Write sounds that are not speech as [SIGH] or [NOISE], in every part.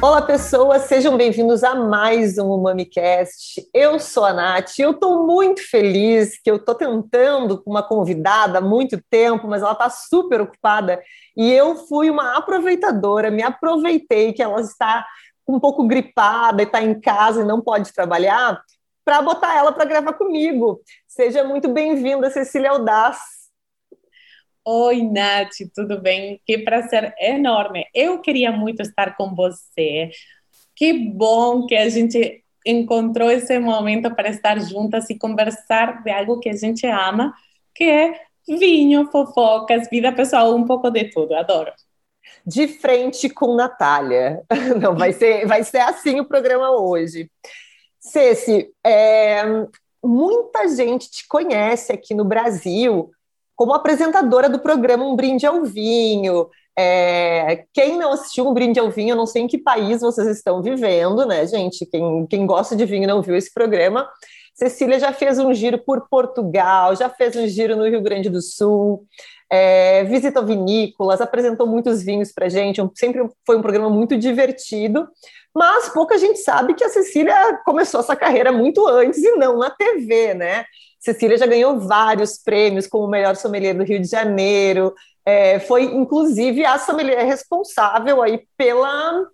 Olá, pessoas, sejam bem-vindos a mais um MamiCast. Eu sou a Nath e eu estou muito feliz que eu estou tentando com uma convidada há muito tempo, mas ela está super ocupada e eu fui uma aproveitadora, me aproveitei que ela está um pouco gripada e está em casa e não pode trabalhar para botar ela para gravar comigo. Seja muito bem-vinda, Cecília Audaz. Oi, Nath, tudo bem? Que prazer enorme. Eu queria muito estar com você. Que bom que a gente encontrou esse momento para estar juntas e conversar de algo que a gente ama, que é vinho, fofocas, vida pessoal, um pouco de tudo. Adoro. De frente com Natália. [LAUGHS] Não, vai ser, vai ser assim o programa hoje. Ceci, é, muita gente te conhece aqui no Brasil como apresentadora do programa Um Brinde ao Vinho. É, quem não assistiu Um Brinde ao Vinho, eu não sei em que país vocês estão vivendo, né, gente? Quem, quem gosta de vinho não viu esse programa. Cecília já fez um giro por Portugal, já fez um giro no Rio Grande do Sul, é, visitou vinícolas, apresentou muitos vinhos para gente. Um, sempre foi um programa muito divertido, mas pouca gente sabe que a Cecília começou essa carreira muito antes e não na TV, né? Cecília já ganhou vários prêmios como melhor sommelier do Rio de Janeiro, é, foi inclusive a sommelier responsável aí pela,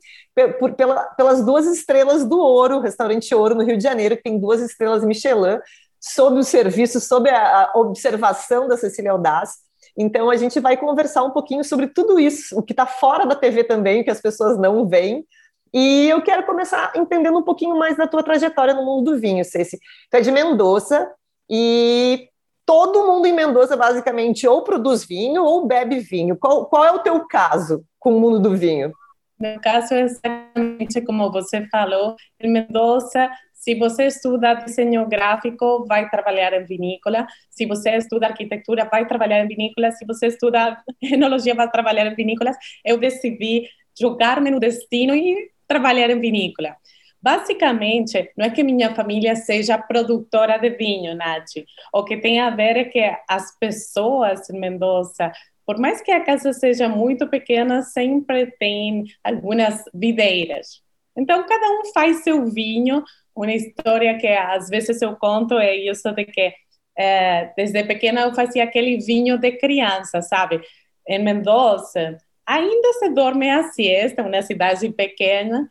por, pela, pelas duas estrelas do Ouro, restaurante Ouro no Rio de Janeiro, que tem duas estrelas Michelin, sob o serviço, sob a, a observação da Cecília Audaz. Então a gente vai conversar um pouquinho sobre tudo isso, o que está fora da TV também, que as pessoas não veem. E eu quero começar entendendo um pouquinho mais da tua trajetória no mundo do vinho, Ceci. Tu é de Mendoza, e todo mundo em Mendoza, basicamente, ou produz vinho ou bebe vinho. Qual, qual é o teu caso com o mundo do vinho? Meu caso é exatamente como você falou. Em Mendoza, se você estuda desenho gráfico, vai trabalhar em vinícola. Se você estuda arquitetura, vai trabalhar em vinícola. Se você estuda [LAUGHS] enologia, vai trabalhar em vinícolas. Eu decidi jogar-me no destino e trabalhar em vinícola. Basicamente, não é que minha família seja produtora de vinho, Nath. O que tem a ver é que as pessoas em Mendoza, por mais que a casa seja muito pequena, sempre tem algumas videiras. Então, cada um faz seu vinho. Uma história que às vezes eu conto é isso de que é, desde pequena eu fazia aquele vinho de criança, sabe? Em Mendoza, ainda se dorme a siesta, uma cidade pequena,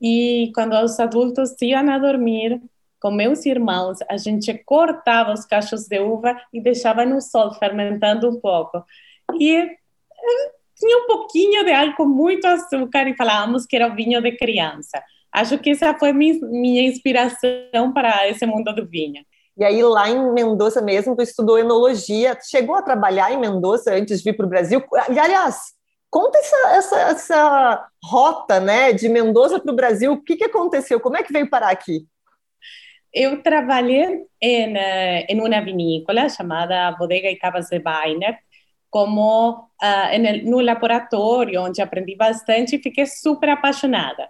e quando os adultos iam a dormir, com meus irmãos, a gente cortava os cachos de uva e deixava no sol fermentando um pouco. E eh, tinha um pouquinho de álcool, muito açúcar, e falávamos que era o vinho de criança. Acho que essa foi minha inspiração para esse mundo do vinho. E aí, lá em Mendoza mesmo, tu estudou enologia. Chegou a trabalhar em Mendoza antes de vir para o Brasil? E, aliás, Conta essa, essa, essa rota né, de Mendoza para o Brasil. O que, que aconteceu? Como é que veio parar aqui? Eu trabalhei em, eh, em uma vinícola chamada Bodega e Cavas de Weiner, como uh, no laboratório, onde aprendi bastante e fiquei super apaixonada.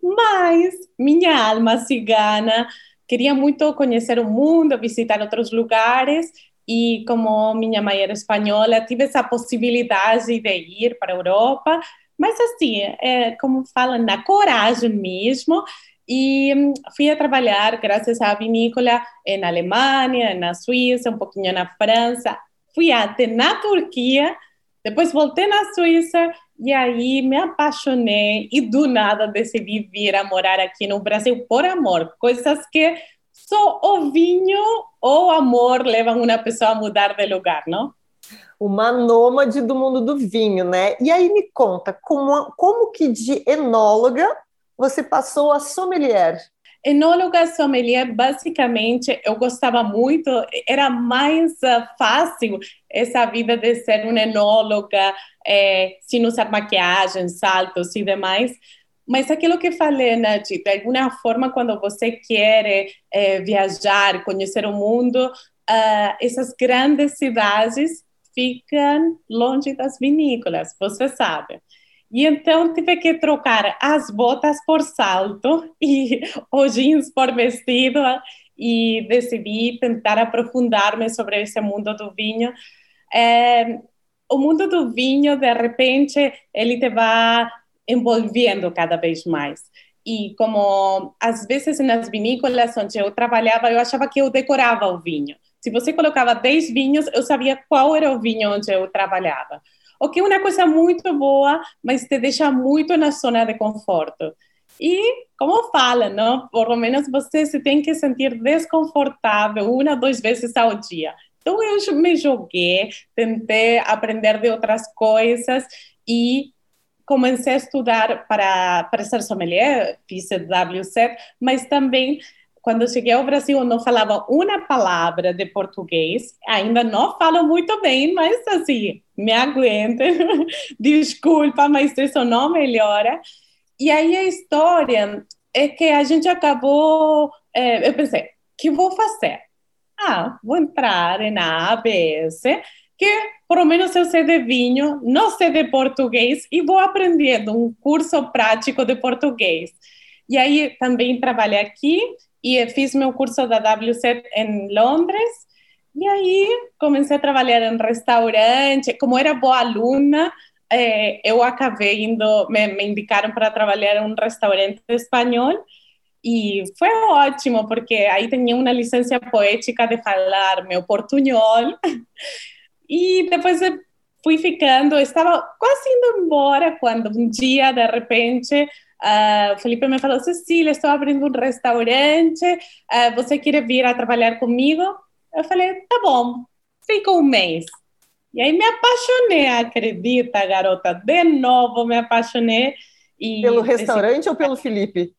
Mas minha alma cigana queria muito conhecer o mundo, visitar outros lugares e como minha mãe era espanhola, tive essa possibilidade de ir para a Europa, mas assim, é, como falam, na coragem mesmo, e hum, fui a trabalhar, graças à vinícola, na Alemanha, na Suíça, um pouquinho na França, fui até na Turquia, depois voltei na Suíça e aí me apaixonei e do nada decidi vir a morar aqui no Brasil por amor, coisas que só o vinho ou amor levam uma pessoa a mudar de lugar, não? Uma nômade do mundo do vinho, né? E aí me conta, como, como que de enóloga você passou a sommelier? Enóloga sommelier, basicamente, eu gostava muito, era mais uh, fácil essa vida de ser uma enóloga, é, sem usar maquiagem, saltos e demais, mas aquilo que falei, Nath, de alguma forma, quando você quer é, viajar, conhecer o mundo, uh, essas grandes cidades ficam longe das vinícolas, você sabe. E então tive que trocar as botas por salto [LAUGHS] e os jeans por vestido e decidi tentar aprofundar-me sobre esse mundo do vinho é, o mundo do vinho, de repente, ele te vai envolvendo cada vez mais. E como às vezes nas vinícolas onde eu trabalhava, eu achava que eu decorava o vinho. Se você colocava 10 vinhos, eu sabia qual era o vinho onde eu trabalhava. O que é uma coisa muito boa, mas te deixa muito na zona de conforto. E, como fala, não? Por menos você se tem que sentir desconfortável uma, duas vezes ao dia. Então, eu me joguei, tentei aprender de outras coisas e comecei a estudar para, para ser sommelier, fiz WSET, mas também quando cheguei ao Brasil, não falava uma palavra de português. Ainda não falo muito bem, mas assim, me aguentem. [LAUGHS] Desculpa, mas isso não melhora. E aí a história é que a gente acabou. É, eu pensei, que vou fazer? Ah, vou entrar na ABS, que pelo menos eu sei de vinho, não sei de português e vou aprendendo um curso prático de português. E aí também trabalhei aqui e fiz meu curso da WSET em Londres. E aí comecei a trabalhar em restaurante. Como era boa aluna, eh, eu acabei indo, me, me indicaram para trabalhar em um restaurante espanhol. E foi ótimo, porque aí tinha uma licença poética de falar meu portunhol. [LAUGHS] E depois fui ficando, estava quase indo embora quando um dia, de repente, Uh, Felipe me falou, Cecília, estou abrindo um restaurante, uh, você quer vir a trabalhar comigo? Eu falei, tá bom, fica um mês. E aí me apaixonei, acredita, garota? De novo me apaixonei. E pelo restaurante esse... ou pelo Felipe?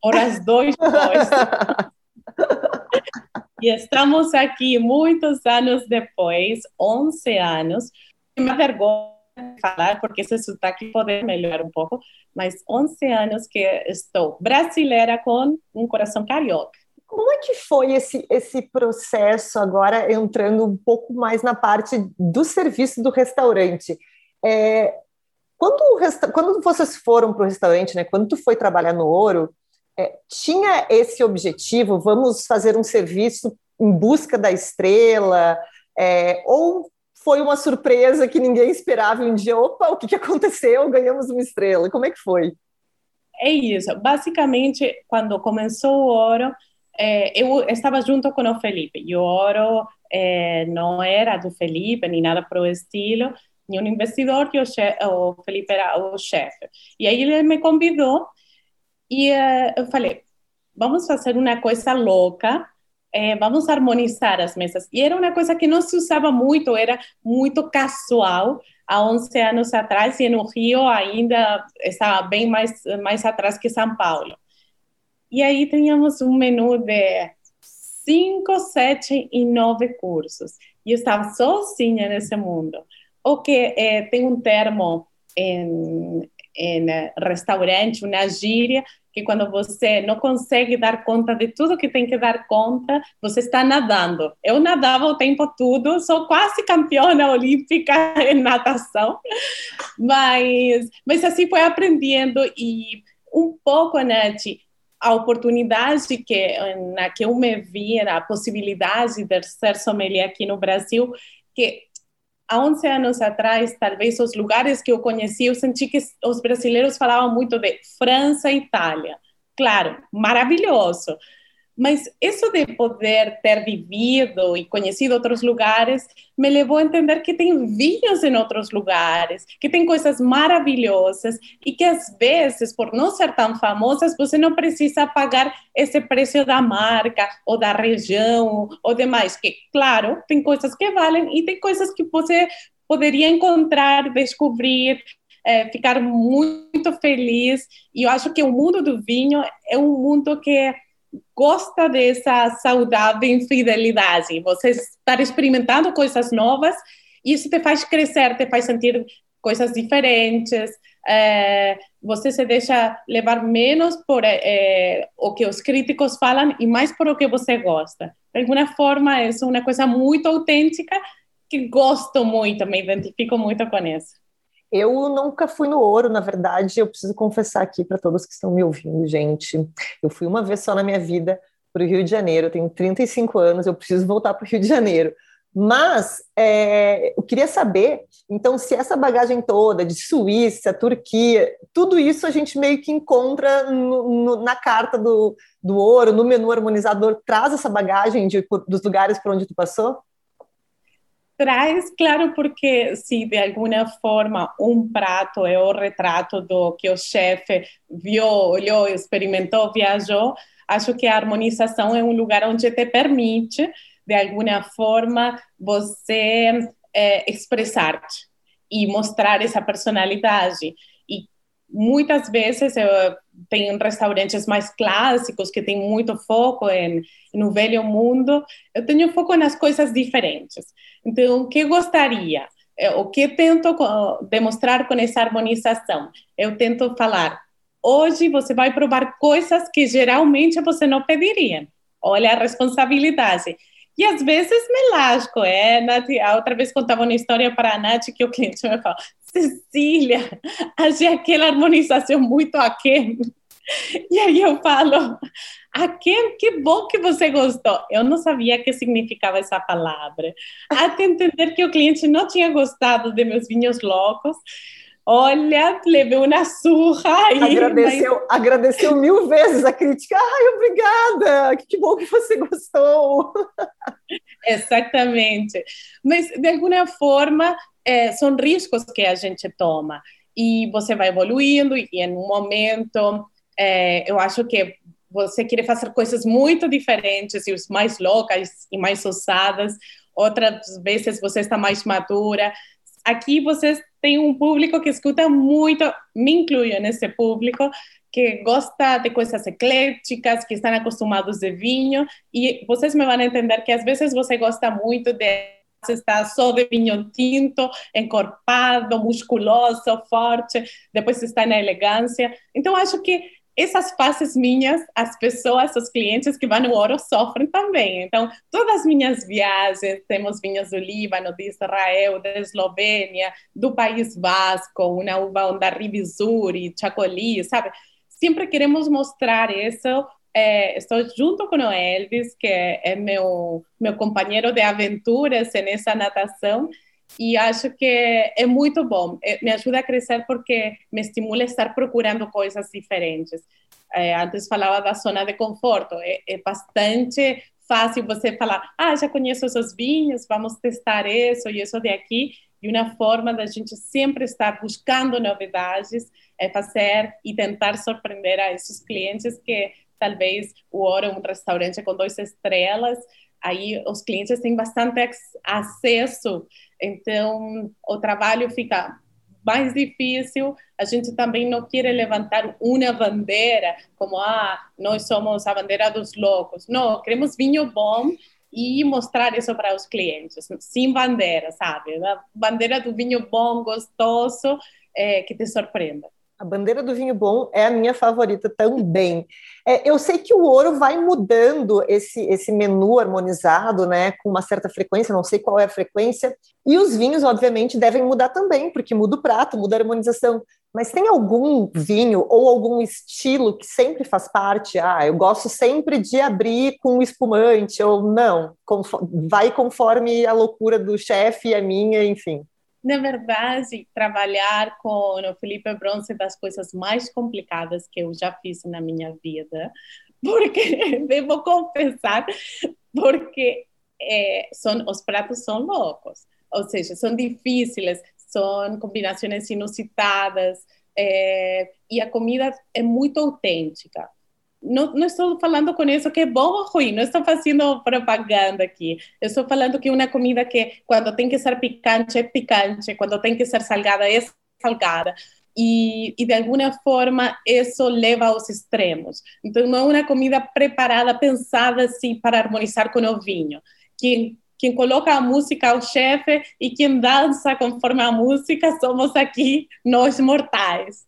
Por as duas coisas. [LAUGHS] e estamos aqui muitos anos depois, 11 anos. Uma vergonha falar, porque esse sotaque pode melhorar um pouco, mas 11 anos que estou brasileira com um coração carioca. Como é que foi esse, esse processo agora entrando um pouco mais na parte do serviço do restaurante? É, quando, quando vocês foram para o restaurante, né, quando tu foi trabalhar no Ouro, é, tinha esse objetivo, vamos fazer um serviço em busca da estrela, é, ou foi uma surpresa que ninguém esperava um dia, opa, o que, que aconteceu? Ganhamos uma estrela. Como é que foi? É isso. Basicamente, quando começou o Ouro, é, eu estava junto com o Felipe. E o Ouro é, não era do Felipe, nem nada para o estilo. Tinha um investidor que o, chefe, o Felipe era o chefe. E aí ele me convidou e uh, eu falei, vamos fazer uma coisa louca é, vamos harmonizar as mesas. E era uma coisa que não se usava muito, era muito casual há 11 anos atrás, e no Rio ainda estava bem mais, mais atrás que São Paulo. E aí tínhamos um menu de cinco, sete e nove cursos. E eu estava sozinha nesse mundo. O que é, tem um termo em, em restaurante, uma gíria, que quando você não consegue dar conta de tudo que tem que dar conta, você está nadando. Eu nadava o tempo todo, sou quase campeona olímpica [LAUGHS] em natação, mas, mas assim foi aprendendo e um pouco, Nath, a oportunidade que na que eu me vi, a possibilidade de ser sommelier aqui no Brasil, que há 11 anos atrás, talvez os lugares que eu conheci, eu senti que os brasileiros falavam muito de França e Itália. Claro, maravilhoso. Mas isso de poder ter vivido e conhecido outros lugares me levou a entender que tem vinhos em outros lugares, que tem coisas maravilhosas e que às vezes, por não ser tão famosas, você não precisa pagar esse preço da marca ou da região ou demais. Que, claro, tem coisas que valem e tem coisas que você poderia encontrar, descobrir, é, ficar muito feliz. E eu acho que o mundo do vinho é um mundo que gosta dessa saudável infidelidade. Você está experimentando coisas novas e isso te faz crescer, te faz sentir coisas diferentes. É, você se deixa levar menos por é, o que os críticos falam e mais por o que você gosta. De alguma forma, isso é uma coisa muito autêntica que gosto muito, me identifico muito com isso. Eu nunca fui no ouro, na verdade, eu preciso confessar aqui para todos que estão me ouvindo, gente. Eu fui uma vez só na minha vida para o Rio de Janeiro, eu tenho 35 anos, eu preciso voltar para o Rio de Janeiro. Mas é, eu queria saber, então, se essa bagagem toda de Suíça, Turquia, tudo isso a gente meio que encontra no, no, na carta do, do ouro, no menu harmonizador, traz essa bagagem de, dos lugares por onde tu passou? Traz, claro, porque se de alguma forma um prato é o retrato do que o chefe viu, olhou, experimentou, viajou, acho que a harmonização é um lugar onde te permite, de alguma forma, você é, expressar-te e mostrar essa personalidade. E muitas vezes eu tenho restaurantes mais clássicos que têm muito foco em, no velho mundo, eu tenho foco nas coisas diferentes. Então, o que gostaria? É, o que tento demonstrar com essa harmonização? Eu tento falar, hoje você vai provar coisas que geralmente você não pediria. Olha a responsabilidade. E às vezes me lasco, é, Nath, a outra vez contava uma história para a Nath que o cliente me falou, Cecília, achei aquela harmonização muito aquém. [LAUGHS] E aí eu falo, aquém, que bom que você gostou. Eu não sabia que significava essa palavra. Até entender que o cliente não tinha gostado de meus vinhos loucos. Olha, levei uma surra aí. Agradeceu, mas... agradeceu mil vezes a crítica. Ai, obrigada, que bom que você gostou. [LAUGHS] Exatamente. Mas, de alguma forma, é, são riscos que a gente toma. E você vai evoluindo, e em um momento, é, eu acho que você quer fazer coisas muito diferentes e os mais loucas e mais ousadas. Outras vezes você está mais madura. Aqui vocês tem um público que escuta muito, me incluyo nesse público, que gosta de coisas ecléticas, que estão acostumados de vinho, e vocês me vão entender que às vezes você gosta muito de estar só de vinho tinto, encorpado, musculoso, forte, depois está na elegância. Então, acho que essas faces minhas, as pessoas, os clientes que vão no ouro sofrem também. Então, todas as minhas viagens, temos vinhos do Líbano, de Israel, da Eslovênia, do País Vasco, uma uva onda Ribizuri, Chacoli, sabe? Sempre queremos mostrar isso. É, estou junto com o Elvis, que é meu, meu companheiro de aventuras nessa natação, e acho que é muito bom. É, me ajuda a crescer porque me estimula a estar procurando coisas diferentes. É, antes falava da zona de conforto. É, é, bastante fácil você falar, ah, já conheço esses vinhos, vamos testar isso e isso de aqui. E uma forma da gente sempre estar buscando novidades é fazer e tentar surpreender a esses clientes que talvez o Ouro é um restaurante com duas estrelas, aí os clientes têm bastante acesso então, o trabalho fica mais difícil. A gente também não quer levantar uma bandeira, como, ah, nós somos a bandeira dos loucos. Não, queremos vinho bom e mostrar isso para os clientes, sem bandeira, sabe? A bandeira do vinho bom, gostoso, é, que te surpreenda. A bandeira do vinho bom é a minha favorita também. É, eu sei que o ouro vai mudando esse, esse menu harmonizado, né, com uma certa frequência, não sei qual é a frequência, e os vinhos, obviamente, devem mudar também, porque muda o prato, muda a harmonização. Mas tem algum vinho ou algum estilo que sempre faz parte? Ah, eu gosto sempre de abrir com espumante, ou não, vai conforme a loucura do chefe e a minha, enfim na verdade, trabalhar com o Felipe Bronze é das coisas mais complicadas que eu já fiz na minha vida, [LAUGHS] porque [LAUGHS] devo confessar, porque é, são, os pratos são loucos, ou seja, são difíceis, são combinações inusitadas, é, e a comida é muito autêntica não, não, estou falando com isso que é bom ou ruim, não estou fazendo propaganda aqui. Eu estou falando que uma comida que, quando tem que ser picante, é picante, quando tem que ser salgada, é salgada. E, e de alguma forma isso leva aos extremos. Então, não é uma comida preparada, pensada assim para harmonizar com o vinho. Quem coloca a música é o chefe e quem dança conforme a música somos aqui nós mortais.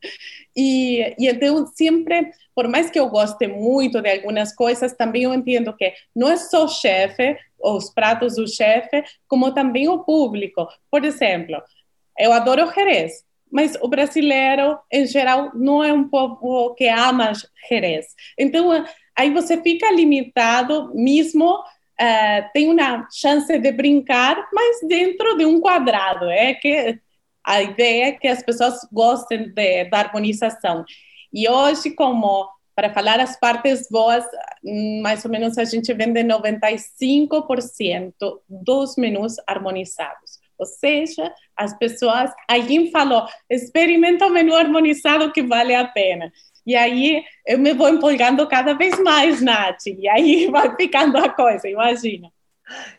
E, e então sempre, por mais que eu goste muito de algumas coisas, também eu entendo que não é só o chefe, os pratos do chefe, como também o público. Por exemplo, eu adoro o Jerez, mas o brasileiro, em geral, não é um povo que ama Jerez. Então, aí você fica limitado mesmo uh, tem uma chance de brincar, mas dentro de um quadrado. É que a ideia é que as pessoas gostem de, da harmonização. E hoje, como para falar as partes boas, mais ou menos a gente vende 95% dos menus harmonizados. Ou seja, as pessoas, alguém falou, experimenta o menu harmonizado que vale a pena. E aí eu me vou empolgando cada vez mais, Nath. E aí [LAUGHS] vai ficando a coisa, imagina.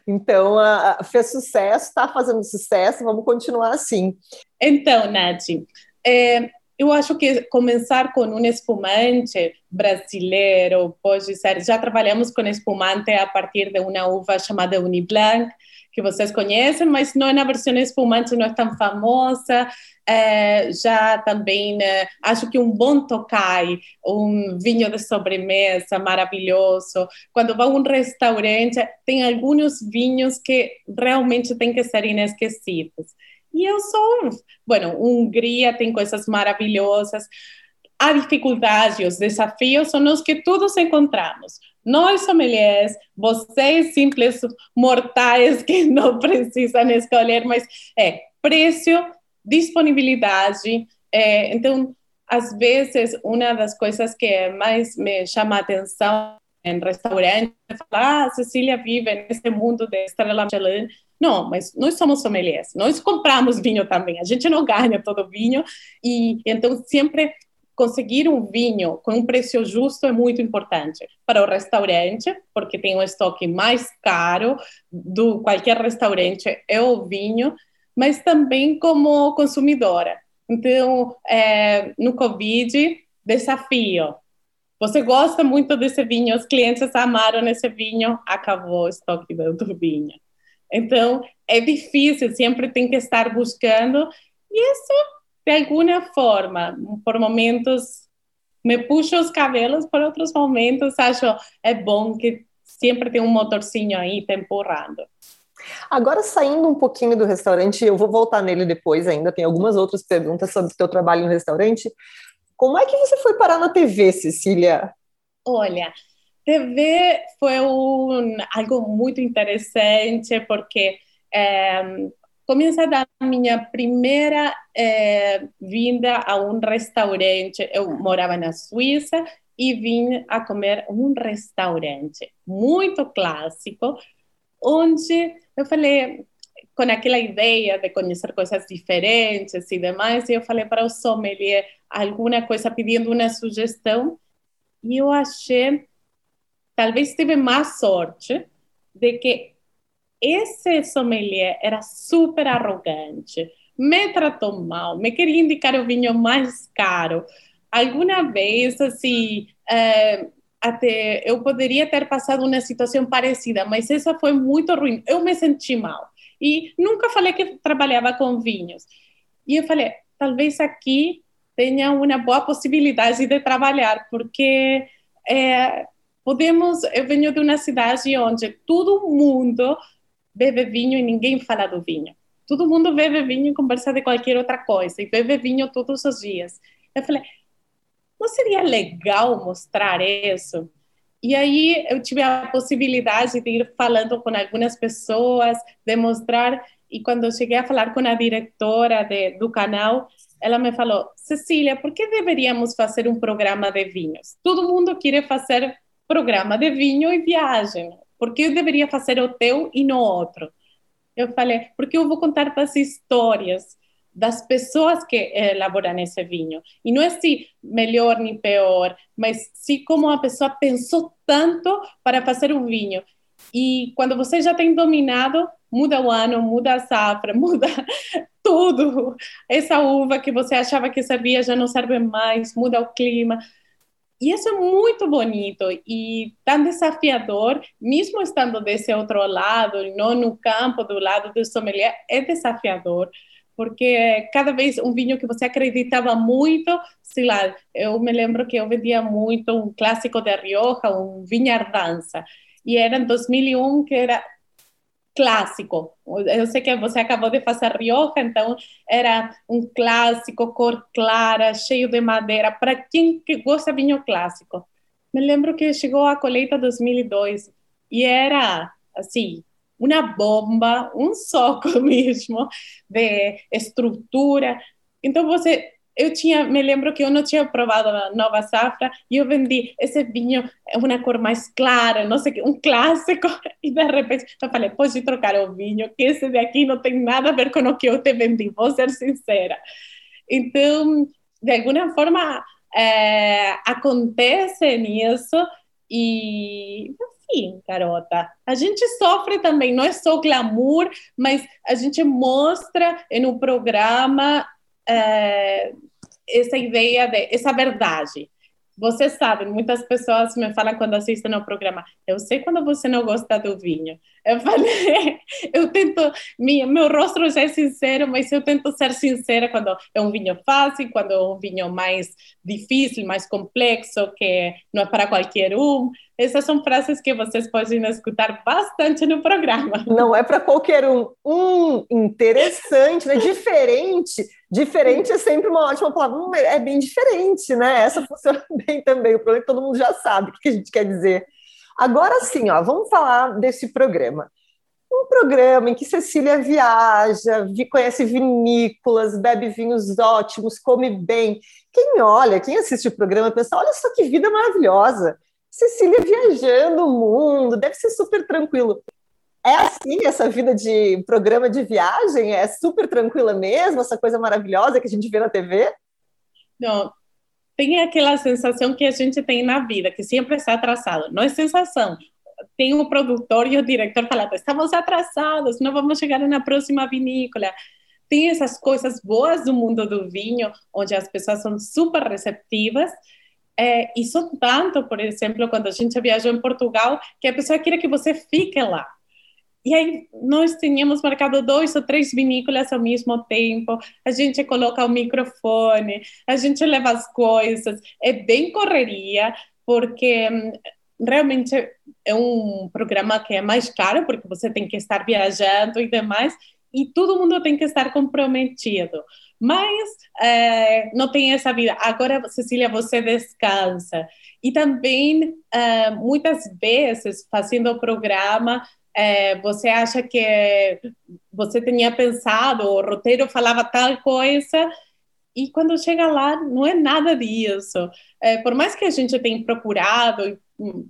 Então, a, fez sucesso, está fazendo sucesso, vamos continuar assim. Então, Nath, é, eu acho que começar com um espumante brasileiro pode ser. Já trabalhamos com espumante a partir de uma uva chamada Uniblanc, que vocês conhecem, mas não é na versão espumante, não é tão famosa. É, já também né, acho que um bom Tokai, um vinho de sobremesa maravilhoso. Quando vai a um restaurante, tem alguns vinhos que realmente têm que ser inesquecíveis. E eu sou, bueno, Hungria tem coisas maravilhosas. A dificuldade, os desafios são os que todos encontramos. Nós, sommeliers, vocês simples mortais que [LAUGHS] não precisam escolher, mas é preço, disponibilidade. É, então, às vezes, uma das coisas que mais me chama a atenção em restaurante é falar, ah, Cecília vive nesse mundo de estrela Michelin. Não, mas nós somos sommeliers, nós compramos vinho também, a gente não ganha todo vinho, e então sempre conseguir um vinho com um preço justo é muito importante para o restaurante, porque tem um estoque mais caro do qualquer restaurante é o vinho, mas também como consumidora. Então, é, no Covid, desafio. Você gosta muito desse vinho, os clientes amaram esse vinho, acabou o estoque do vinho. Então, é difícil, sempre tem que estar buscando, e isso de alguma forma, por momentos me puxo os cabelos, por outros momentos acho é bom que sempre tem um motorzinho aí te empurrando. Agora, saindo um pouquinho do restaurante, eu vou voltar nele depois ainda, tem algumas outras perguntas sobre o teu trabalho no restaurante. Como é que você foi parar na TV, Cecília? Olha, TV foi um, algo muito interessante, porque é, começa da minha primeira vinda a um restaurante. Eu morava na Suíça e vim a comer um restaurante muito clássico, onde eu falei, com aquela ideia de conhecer coisas diferentes e demais, e eu falei para o sommelier alguma coisa pedindo uma sugestão, e eu achei, talvez tive mais sorte, de que esse sommelier era super arrogante, me tratou mal, me queria indicar o vinho mais caro. Alguma vez, assim, é, até eu poderia ter passado uma situação parecida, mas essa foi muito ruim. Eu me senti mal. E nunca falei que trabalhava com vinhos. E eu falei, talvez aqui tenha uma boa possibilidade de trabalhar, porque é, podemos. Eu venho de uma cidade onde todo mundo bebe vinho e ninguém fala do vinho. Todo mundo bebe vinho e conversa de qualquer outra coisa, e bebe vinho todos os dias. Eu falei, não seria legal mostrar isso? E aí eu tive a possibilidade de ir falando com algumas pessoas, demonstrar, e quando eu cheguei a falar com a diretora de, do canal, ela me falou, Cecília, por que deveríamos fazer um programa de vinhos? Todo mundo quer fazer programa de vinho e viagem por que eu deveria fazer o teu e não outro? Eu falei, porque eu vou contar as histórias das pessoas que elaboram esse vinho. E não é se melhor nem pior, mas se como a pessoa pensou tanto para fazer um vinho. E quando você já tem dominado, muda o ano, muda a safra, [LAUGHS] muda tudo. Essa uva que você achava que servia já não serve mais, muda o clima. E isso é muito bonito e tão desafiador, mesmo estando desse outro lado, não no campo do lado do sommelier, é desafiador, porque cada vez um vinho que você acreditava muito, sei lá, eu me lembro que eu vendia muito um clássico de Rioja, um Vinhardança, e era em 2001 que era clássico. Eu sei que você acabou de fazer Rioja, então era um clássico, cor clara, cheio de madeira, para quem que gosta de vinho clássico. Me lembro que chegou a colheita 2002 e era assim, uma bomba, um [LAUGHS] soco mesmo de estrutura. Então você eu tinha, me lembro que eu não tinha provado a nova safra e eu vendi esse vinho uma cor mais clara, não sei que, um clássico [LAUGHS] e de repente eu falei, pode trocar o vinho, que esse daqui não tem nada a ver com o que eu te vendi, vou ser sincera. Então, de alguma forma, é, acontece nisso e enfim, garota. A gente sofre também, não é só glamour, mas a gente mostra um programa é, essa ideia de essa verdade. Você sabe, muitas pessoas me falam quando assistem ao programa, eu sei quando você não gosta do vinho. Eu falei, [LAUGHS] eu tento, meu, meu rosto já é sincero, mas eu tento ser sincera quando é um vinho fácil, quando é um vinho mais difícil, mais complexo, que não é para qualquer um. Essas são frases que vocês podem escutar bastante no programa. [LAUGHS] Não é para qualquer um. Hum, interessante, né? Diferente. Diferente é sempre uma ótima palavra. Hum, é bem diferente, né? Essa funciona [LAUGHS] bem também. O problema é que todo mundo já sabe o que a gente quer dizer. Agora sim, ó, vamos falar desse programa. Um programa em que Cecília viaja, conhece vinícolas, bebe vinhos ótimos, come bem. Quem olha, quem assiste o programa, pensa: olha só que vida maravilhosa Cecília viajando o mundo, deve ser super tranquilo. É assim essa vida de programa de viagem? É super tranquila mesmo, essa coisa maravilhosa que a gente vê na TV? Não, tem aquela sensação que a gente tem na vida, que sempre está atrasado. Não é sensação. Tem o produtor e o diretor falando: estamos atrasados, não vamos chegar na próxima vinícola. Tem essas coisas boas do mundo do vinho, onde as pessoas são super receptivas, é, e são tanto, por exemplo, quando a gente viajou em Portugal, que a pessoa queria que você fique lá. E aí nós tínhamos marcado dois ou três vinícolas ao mesmo tempo. A gente coloca o microfone, a gente leva as coisas. É bem correria, porque hum, realmente é um programa que é mais caro, porque você tem que estar viajando e demais, e todo mundo tem que estar comprometido mas é, não tem essa vida. Agora, Cecília, você descansa. E também, é, muitas vezes, fazendo o programa, é, você acha que você tinha pensado, o roteiro falava tal coisa, e quando chega lá, não é nada disso. Por mais que a gente tenha procurado,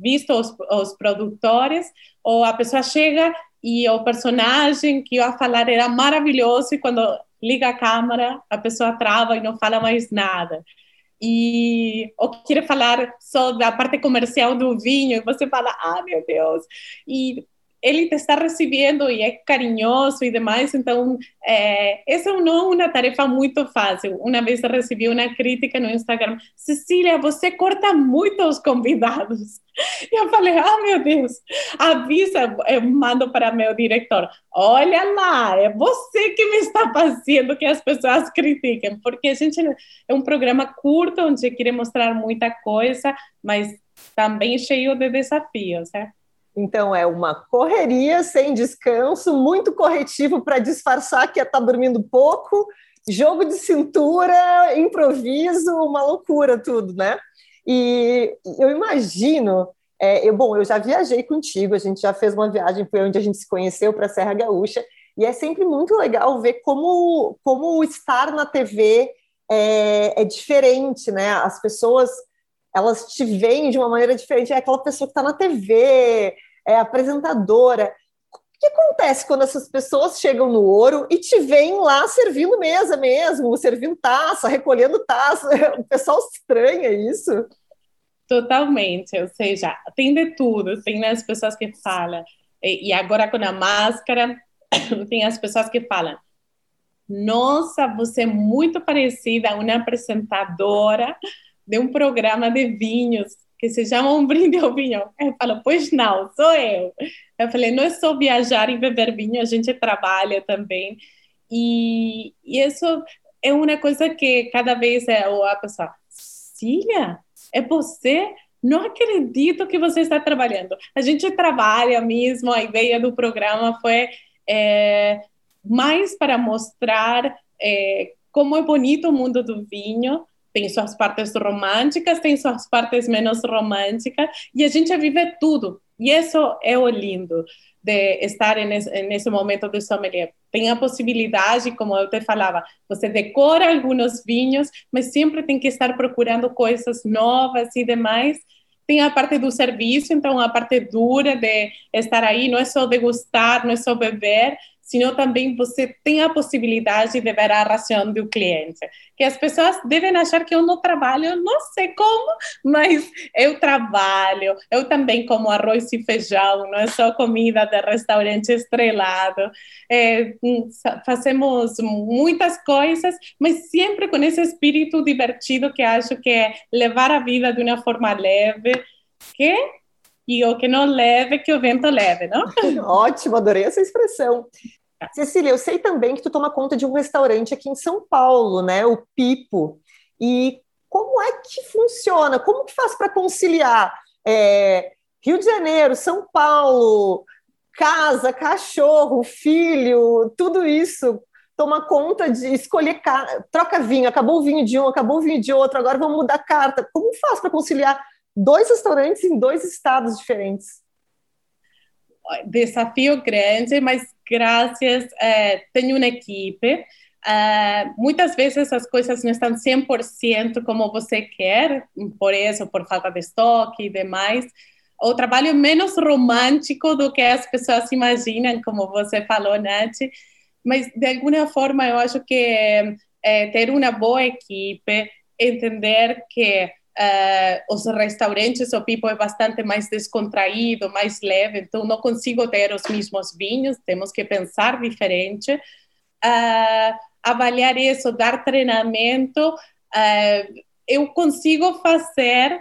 visto os, os produtores, ou a pessoa chega e o personagem que ia falar era maravilhoso, e quando liga a câmera, a pessoa trava e não fala mais nada. E ou querer falar só da parte comercial do vinho, e você fala, ah, meu Deus. E ele te está recebendo e é carinhoso e demais, então é, essa não é uma tarefa muito fácil. Uma vez eu recebi uma crítica no Instagram, Cecília, você corta muito os convidados. [LAUGHS] E eu falei, ah, meu Deus, avisa, eu mando para meu diretor, olha lá, é você que me está fazendo que as pessoas critiquem, porque a gente é um programa curto, onde quer mostrar muita coisa, mas também cheio de desafios, né? Então é uma correria sem descanso, muito corretivo para disfarçar que está dormindo pouco, jogo de cintura, improviso, uma loucura tudo, né? E eu imagino, é, eu, bom, eu já viajei contigo, a gente já fez uma viagem, foi onde a gente se conheceu para a Serra Gaúcha, e é sempre muito legal ver como, como estar na TV é, é diferente, né? As pessoas elas te veem de uma maneira diferente. É aquela pessoa que está na TV, é apresentadora. O que acontece quando essas pessoas chegam no ouro e te veem lá servindo mesa mesmo, servindo taça, recolhendo taça? [LAUGHS] O pessoal estranha isso. Totalmente, ou seja, tem de tudo. Tem as pessoas que falam, e agora com a máscara, [COUGHS] tem as pessoas que falam: Nossa, você é muito parecida a uma apresentadora de um programa de vinhos que se chama Um Brinde ao Vinho. Eu falo, pois não, sou eu. Eu falei, não é só viajar e beber vinho, a gente trabalha também. E, e isso é uma coisa que cada vez é a pessoa, Cília, é você? Não acredito que você está trabalhando. A gente trabalha mesmo, a ideia do programa foi é, mais para mostrar é, como é bonito o mundo do vinho, tem suas partes românticas, tem suas partes menos românticas, e a gente vive tudo E isso é o lindo de estar nesse, momento do sommelier. Tem a possibilidade, como eu te falava, você decora alguns vinhos, mas sempre tem que estar procurando coisas novas e demais. Tem a parte do serviço, então a parte dura de estar aí, não é só degustar, não é só beber, sino também você tem a possibilidade de ver a ração do cliente. Que as pessoas devem achar que eu não trabalho, não sei como, mas eu trabalho. Eu também como arroz e feijão, não é só comida de restaurante estrelado. É, fazemos muitas coisas, mas sempre com esse espírito divertido que acho que é levar a vida de uma forma leve, que e o que não leve, que o vento leve, não? [LAUGHS] Ótimo, adorei essa expressão. Cecília, eu sei também que tu toma conta de um restaurante aqui em São Paulo, né? O Pipo. E como é que funciona? Como que faz para conciliar é, Rio de Janeiro, São Paulo, casa, cachorro, filho, tudo isso? Toma conta de escolher, troca vinho, acabou o vinho de um, acabou o vinho de outro, agora vamos mudar a carta. Como faz para conciliar dois restaurantes em dois estados diferentes? Desafio grande, mas graças, uh, tenho uma equipe. Uh, muitas vezes as coisas não estão 100% como você quer, por isso, por falta de estoque e demais. O trabalho é menos romântico do que as pessoas imaginam, como você falou, Nath, mas de alguma forma eu acho que é, ter uma boa equipe, entender que Uh, os restaurantes, o pipo é bastante mais descontraído, mais leve, então não consigo ter os mesmos vinhos, temos que pensar diferente. Uh, avaliar isso, dar treinamento, uh, eu consigo fazer,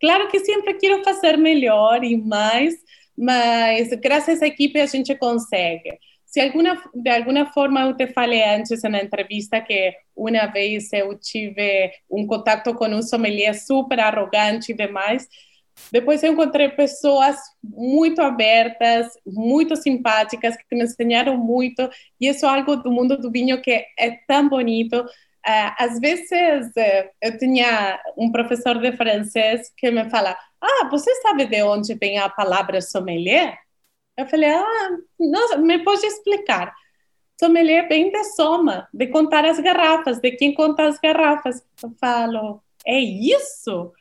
claro que sempre quero fazer melhor e mais, mas graças à equipe a gente consegue se de alguma forma eu te falei antes na entrevista que uma vez eu tive um contato com um sommelier super arrogante e demais, depois eu encontrei pessoas muito abertas, muito simpáticas, que me ensinaram muito, e isso é algo do mundo do vinho que é tão bonito. Às vezes uh, eu tinha um professor de francês que me fala: Ah, você sabe de onde vem a palavra sommelier? Eu falei, ah, nossa, me pode explicar? Sommelier bem de soma, de contar as garrafas, de quem conta as garrafas. Eu falo, é isso?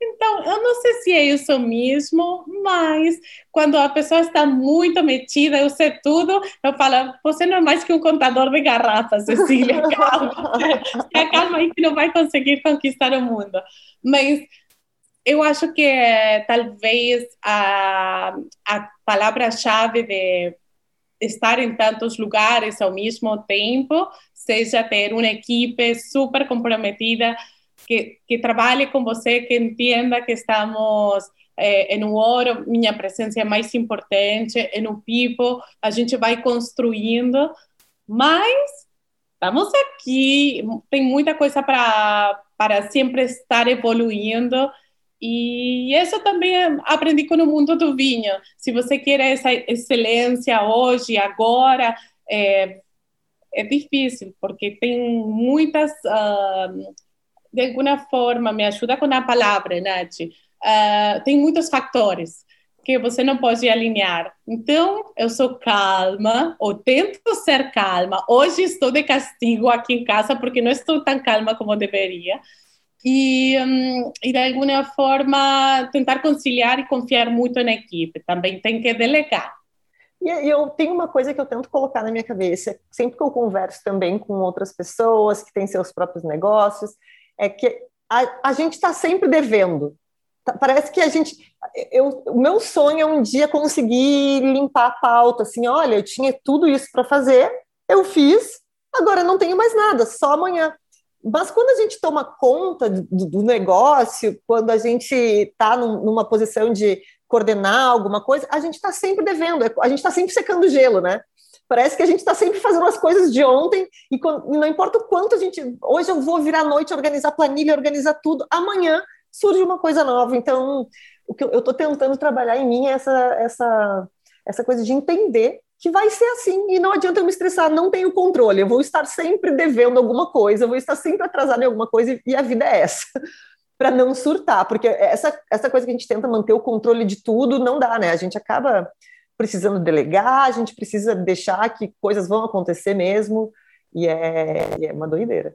Então, eu não sei se é isso mesmo, mas quando a pessoa está muito metida, eu sei tudo, eu falo, você não é mais que um contador de garrafas, [LAUGHS] Cecília, calma. calma aí que não vai conseguir conquistar o mundo. Mas eu acho que talvez a, a palavra-chave de estar em tantos lugares ao mesmo tempo seja ter uma equipe super comprometida que, que trabalhe com você, que entenda que estamos é, no ouro, minha presença é mais importante, é no pipo, a gente vai construindo, mas estamos aqui, tem muita coisa para sempre estar evoluindo e isso também aprendi com o mundo do vinho. Se você quer essa excelência hoje, agora, é, é difícil, porque tem muitas, uh, de alguma forma, me ajuda com a palavra, Nath, uh, tem muitos fatores que você não pode alinhar. Então, eu sou calma, ou tento ser calma. Hoje estou de castigo aqui em casa, porque não estou tão calma como deveria e, um, e de alguma forma tentar conciliar e confiar muito na equipe. Também tem que delegar. E eu tenho uma coisa que eu tento colocar na minha cabeça, sempre que eu converso também com outras pessoas que têm seus próprios negócios, é que a, a gente está sempre devendo. Tá, parece que a gente. Eu, o meu sonho é um dia conseguir limpar a pauta, assim, olha, eu tinha tudo isso para fazer, eu fiz, agora não tenho mais nada, só amanhã. Mas quando a gente toma conta do, do negócio, quando a gente está num, numa posição de coordenar alguma coisa, a gente está sempre devendo, a gente está sempre secando gelo, né? Parece que a gente está sempre fazendo as coisas de ontem e, quando, não importa o quanto a gente. Hoje eu vou virar à noite organizar planilha, organizar tudo, amanhã surge uma coisa nova. Então, o que eu estou tentando trabalhar em mim é essa, essa, essa coisa de entender que vai ser assim, e não adianta eu me estressar, não tenho controle, eu vou estar sempre devendo alguma coisa, eu vou estar sempre atrasado em alguma coisa, e a vida é essa. [LAUGHS] para não surtar, porque essa, essa coisa que a gente tenta manter o controle de tudo não dá, né? A gente acaba precisando delegar, a gente precisa deixar que coisas vão acontecer mesmo, e é, é uma doideira.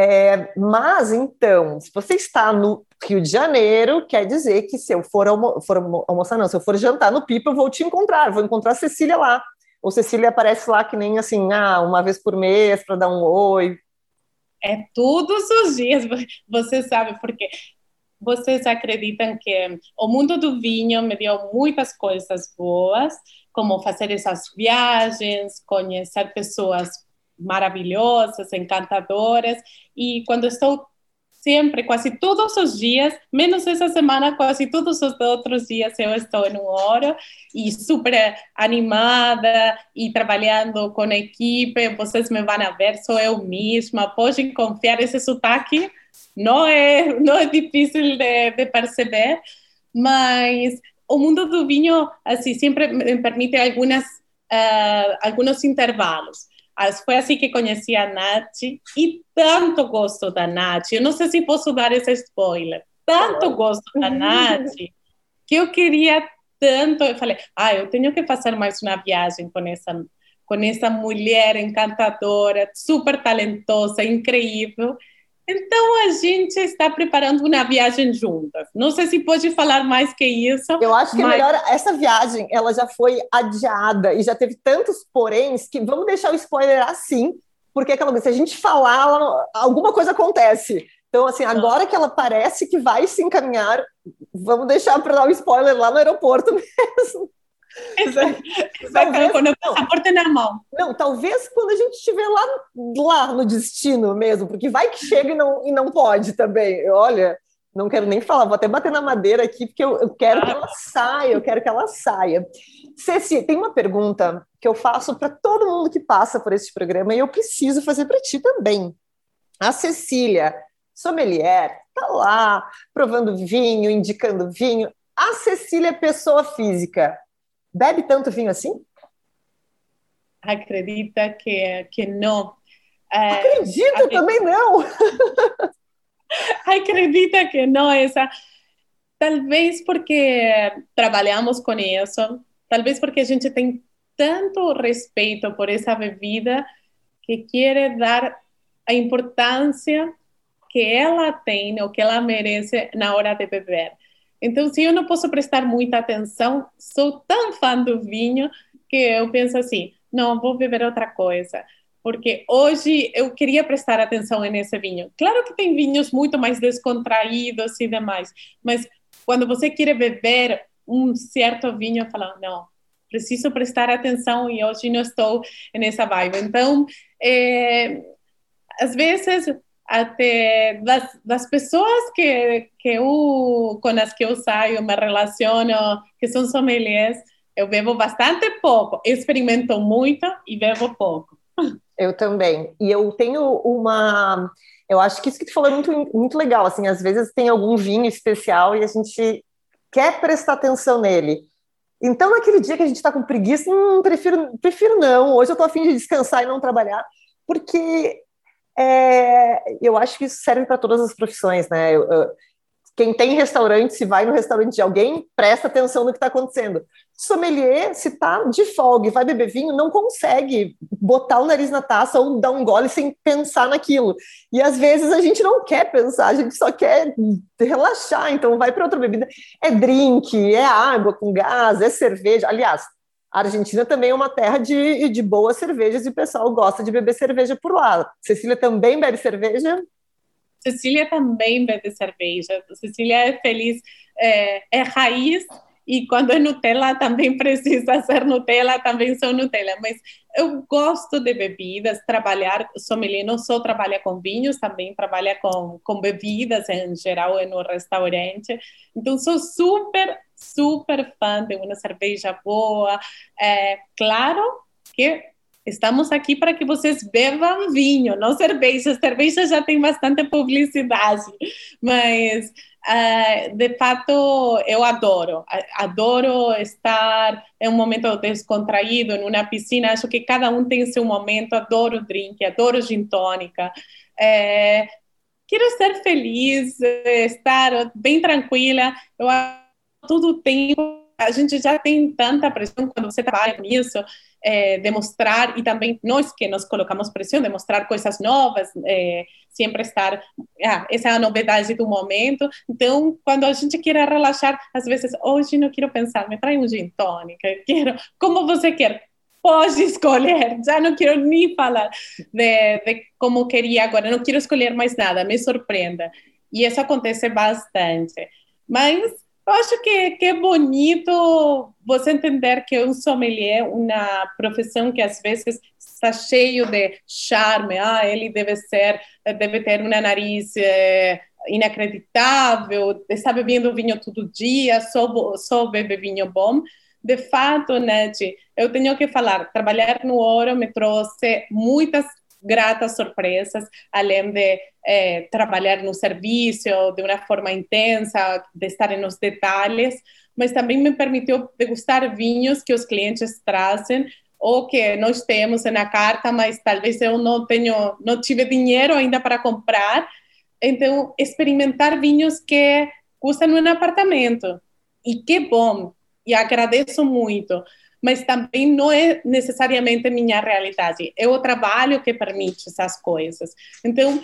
É, mas então, se você está no Rio de Janeiro, quer dizer que se eu for, almo for almoçar, não, se eu for jantar no Pipa, eu vou te encontrar, vou encontrar a Cecília lá. Ou Cecília aparece lá que nem assim, ah, uma vez por mês para dar um oi. É todos os dias, você sabe, porque vocês acreditam que o mundo do vinho me deu muitas coisas boas, como fazer essas viagens, conhecer pessoas maravilhosas, encantadoras, e quando estou sempre, quase todos os dias, menos essa semana, quase todos os outros dias eu estou um ouro e super animada e trabalhando com a equipe, vocês me vão ver, sou eu mesma, podem confiar, esse sotaque não é, não é difícil de, de perceber, mas o mundo do vinho, assim, sempre me permite algumas, uh, alguns intervalos. Foi assim que conheci a Nath e tanto gosto da Nath. Eu não sei se posso dar esse spoiler. Tanto gosto da Nath que eu queria tanto. Eu falei, ah, eu tenho que fazer mais uma viagem com essa, com essa mulher encantadora, super talentosa, incrível. Então a gente está preparando uma viagem juntas. Não sei se pode falar mais que isso. Eu acho que é mas... é melhor essa viagem, ela já foi adiada e já teve tantos poréns que vamos deixar o spoiler assim, porque aquela se a gente falar, alguma coisa acontece. Então assim, agora que ela parece que vai se encaminhar, vamos deixar para dar o um spoiler lá no aeroporto [LAUGHS] mesmo. Talvez, quando o passaporte na mão. Não, talvez quando a gente estiver lá, lá no destino mesmo, porque vai que chega e não, e não pode também. Olha, não quero nem falar, vou até bater na madeira aqui, porque eu, eu quero que ela saia, eu quero que ela saia. Ceci, tem uma pergunta que eu faço para todo mundo que passa por esse programa e eu preciso fazer para ti também. A Cecília, sommelier, tá lá provando vinho, indicando vinho. A Cecília é pessoa física Bebe tanto vinho assim? Acredita que, que não. É, Acredita, também não. [LAUGHS] Acredita que não, essa. Talvez porque trabalhamos com isso, talvez porque a gente tem tanto respeito por essa bebida que quer dar a importância que ela tem, ou que ela merece na hora de beber. Então, se eu não posso prestar muita atenção, sou tão fã do vinho que eu penso assim: não, vou beber outra coisa. Porque hoje eu queria prestar atenção nesse vinho. Claro que tem vinhos muito mais descontraídos e demais, mas quando você quer beber um certo vinho, eu falo: não, preciso prestar atenção e hoje não estou nessa vibe. Então, é, às vezes até das, das pessoas que, que eu, com as que eu saio, me relaciono, que são sommeliers, eu bebo bastante pouco, experimento muito e bebo pouco. Eu também. E eu tenho uma. Eu acho que isso que tu falou é muito, muito legal. Assim, às vezes tem algum vinho especial e a gente quer prestar atenção nele. Então, naquele dia que a gente está com preguiça, hum, prefiro, prefiro não. Hoje eu estou afim de descansar e não trabalhar, porque é, eu acho que isso serve para todas as profissões, né? Eu, eu, quem tem restaurante, se vai no restaurante de alguém, presta atenção no que está acontecendo. Sommelier, se está de folga e vai beber vinho, não consegue botar o nariz na taça ou dar um gole sem pensar naquilo. E às vezes a gente não quer pensar, a gente só quer relaxar, então vai para outra bebida. É drink, é água com gás, é cerveja. Aliás, a Argentina também é uma terra de, de boas cervejas e o pessoal gosta de beber cerveja por lá. Cecília também bebe cerveja? Cecília também bebe cerveja. Cecília é feliz, é, é raiz e quando é Nutella também [LAUGHS] precisa ser Nutella, também sou Nutella. Mas eu gosto de bebidas, trabalhar, sommelier não só trabalha com vinhos, também trabalha com, com bebidas em geral no restaurante. Então sou super super fã de uma cerveja boa. É, claro que estamos aqui para que vocês bebam vinho, não cerveja. Cerveja já tem bastante publicidade, mas uh, de fato eu adoro. Adoro estar em um momento descontraído, em uma piscina. Acho que cada um tem seu momento. Adoro drink, adoro gin tônica. É, quero ser feliz, estar bem tranquila. Eu tudo tempo a gente já tem tanta pressão quando você trabalha nisso, é, demonstrar, e também nós que nos colocamos pressão, demonstrar coisas novas, é, sempre estar, ah, essa é a novidade do momento. Então, quando a gente quer relaxar, às vezes, hoje não quero pensar, me traz um gin tônica, quero, como você quer, pode escolher, já não quero nem falar de, de como queria agora, não quero escolher mais nada, me surpreenda. E isso acontece bastante. Mas eu acho que, que é bonito você entender que um sommelier uma profissão que às vezes está cheio de charme. Ah, ele deve ser, deve ter uma nariz é, inacreditável, está bebendo vinho todo dia, só, só bebe vinho bom. De fato, Ned, eu tenho que falar, trabalhar no ouro me trouxe muitas gratas surpresas, além de é, trabalhar no serviço de uma forma intensa, de estar nos detalhes, mas também me permitiu degustar vinhos que os clientes trazem ou que nós temos na carta, mas talvez eu não tenho, não tive dinheiro ainda para comprar. Então, experimentar vinhos que custam um apartamento. E que bom! E agradeço muito mas também não é necessariamente minha realidade. É o trabalho que permite essas coisas. Então,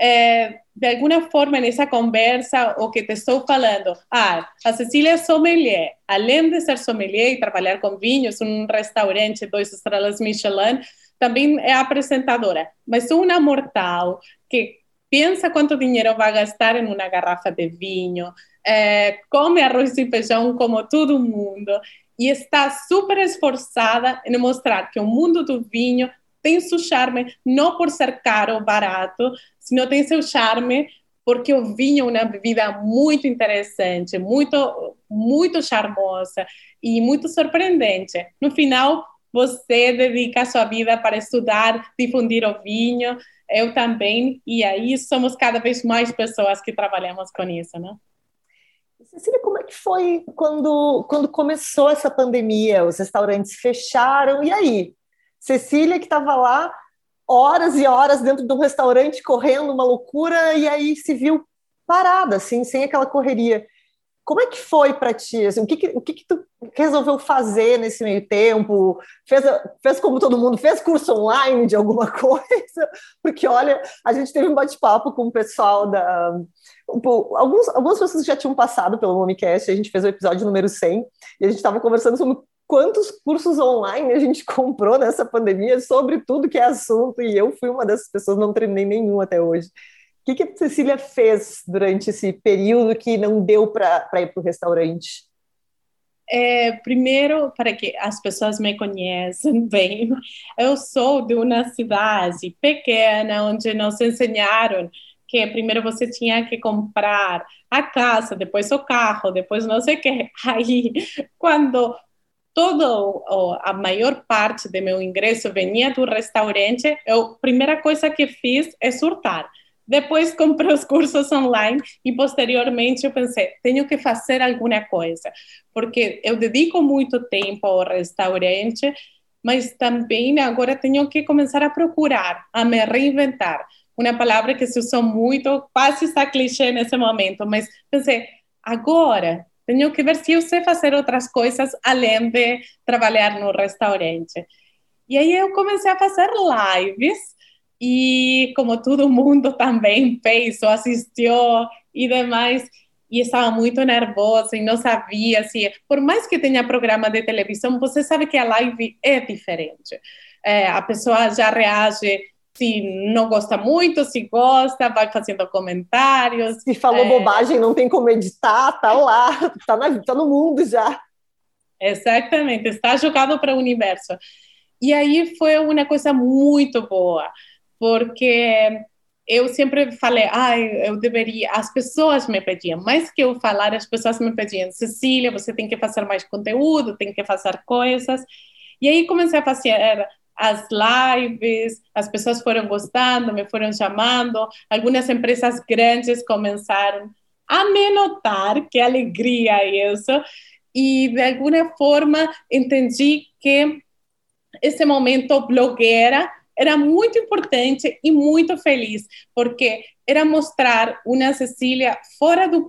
é, de alguma forma, nessa conversa, o que te estou falando, ah, a Cecília é sommelier. Além de ser sommelier e trabalhar com vinhos, um restaurante, dois estrelas Michelin, também é apresentadora. Mas sou uma mortal que pensa quanto dinheiro vai gastar em uma garrafa de vinho, é, come arroz e feijão como todo mundo e está super esforçada em mostrar que o mundo do vinho tem seu charme não por ser caro ou barato, sino tem seu charme porque o vinho é uma bebida muito interessante, muito muito charmosa e muito surpreendente. No final, você dedica sua vida para estudar, difundir o vinho, eu também, e aí somos cada vez mais pessoas que trabalhamos com isso, né? Cecília, como é que foi quando, quando começou essa pandemia? Os restaurantes fecharam, e aí? Cecília, que estava lá horas e horas dentro de um restaurante, correndo uma loucura, e aí se viu parada, assim, sem aquela correria. Como é que foi para ti? Assim, o que, que, o que, que tu resolveu fazer nesse meio tempo? Fez, fez como todo mundo, fez curso online de alguma [LAUGHS] coisa? Porque, olha, a gente teve um bate-papo com o pessoal da. Alguns, algumas pessoas já tinham passado pelo Momicast, a gente fez o episódio número 100, e a gente estava conversando sobre quantos cursos online a gente [LAUGHS] comprou nessa pandemia sobre tudo que é assunto, e eu fui uma dessas pessoas, não treinei nenhum até hoje. O que, a Cecília fez durante esse período que não deu para ir para o restaurante? É, primeiro, para que as pessoas me conheçam [LAUGHS] bem, eu sou de uma cidade pequena onde nos ensinaram que primeiro você tinha que comprar a casa, depois o carro, depois não sei o que. [LAUGHS] Aí, quando todo a maior parte do meu ingresso vinha do restaurante, a primeira coisa que fiz é surtar depois comprei os cursos online e posteriormente eu pensei, tenho que fazer alguma coisa, porque eu dedico muito tempo ao restaurante, mas também agora tenho que começar a procurar, a me reinventar. Uma palavra que se usou muito, quase está clichê nesse momento, mas pensei, agora tenho que ver se eu sei fazer outras coisas além de trabalhar no restaurante. E aí eu comecei a fazer lives e como todo [LAUGHS] mundo também fez ou assistiu e demais, e estava muito nervosa e não sabia se, por mais que tenha programa de televisão, você sabe que a live é diferente. É, a pessoa já reage se não gosta muito, se gosta, vai fazendo comentários. Se falou é... bobagem, não tem como editar, tá lá, [LAUGHS] tá, na, tá no mundo já. Exatamente, está jogado para o universo. E aí foi uma coisa muito boa porque eu sempre falei, ah, eu deveria, as pessoas me pediam, mais que eu falar, as pessoas me pediam, Cecília, você tem que fazer mais conteúdo, tem que fazer coisas. E aí comecei a fazer as lives, as pessoas foram gostando, me foram chamando, algumas empresas grandes começaram a me notar, que alegria isso, e de alguma forma entendi que esse momento blogueira era muito importante e muito feliz, porque era mostrar uma Cecília fora do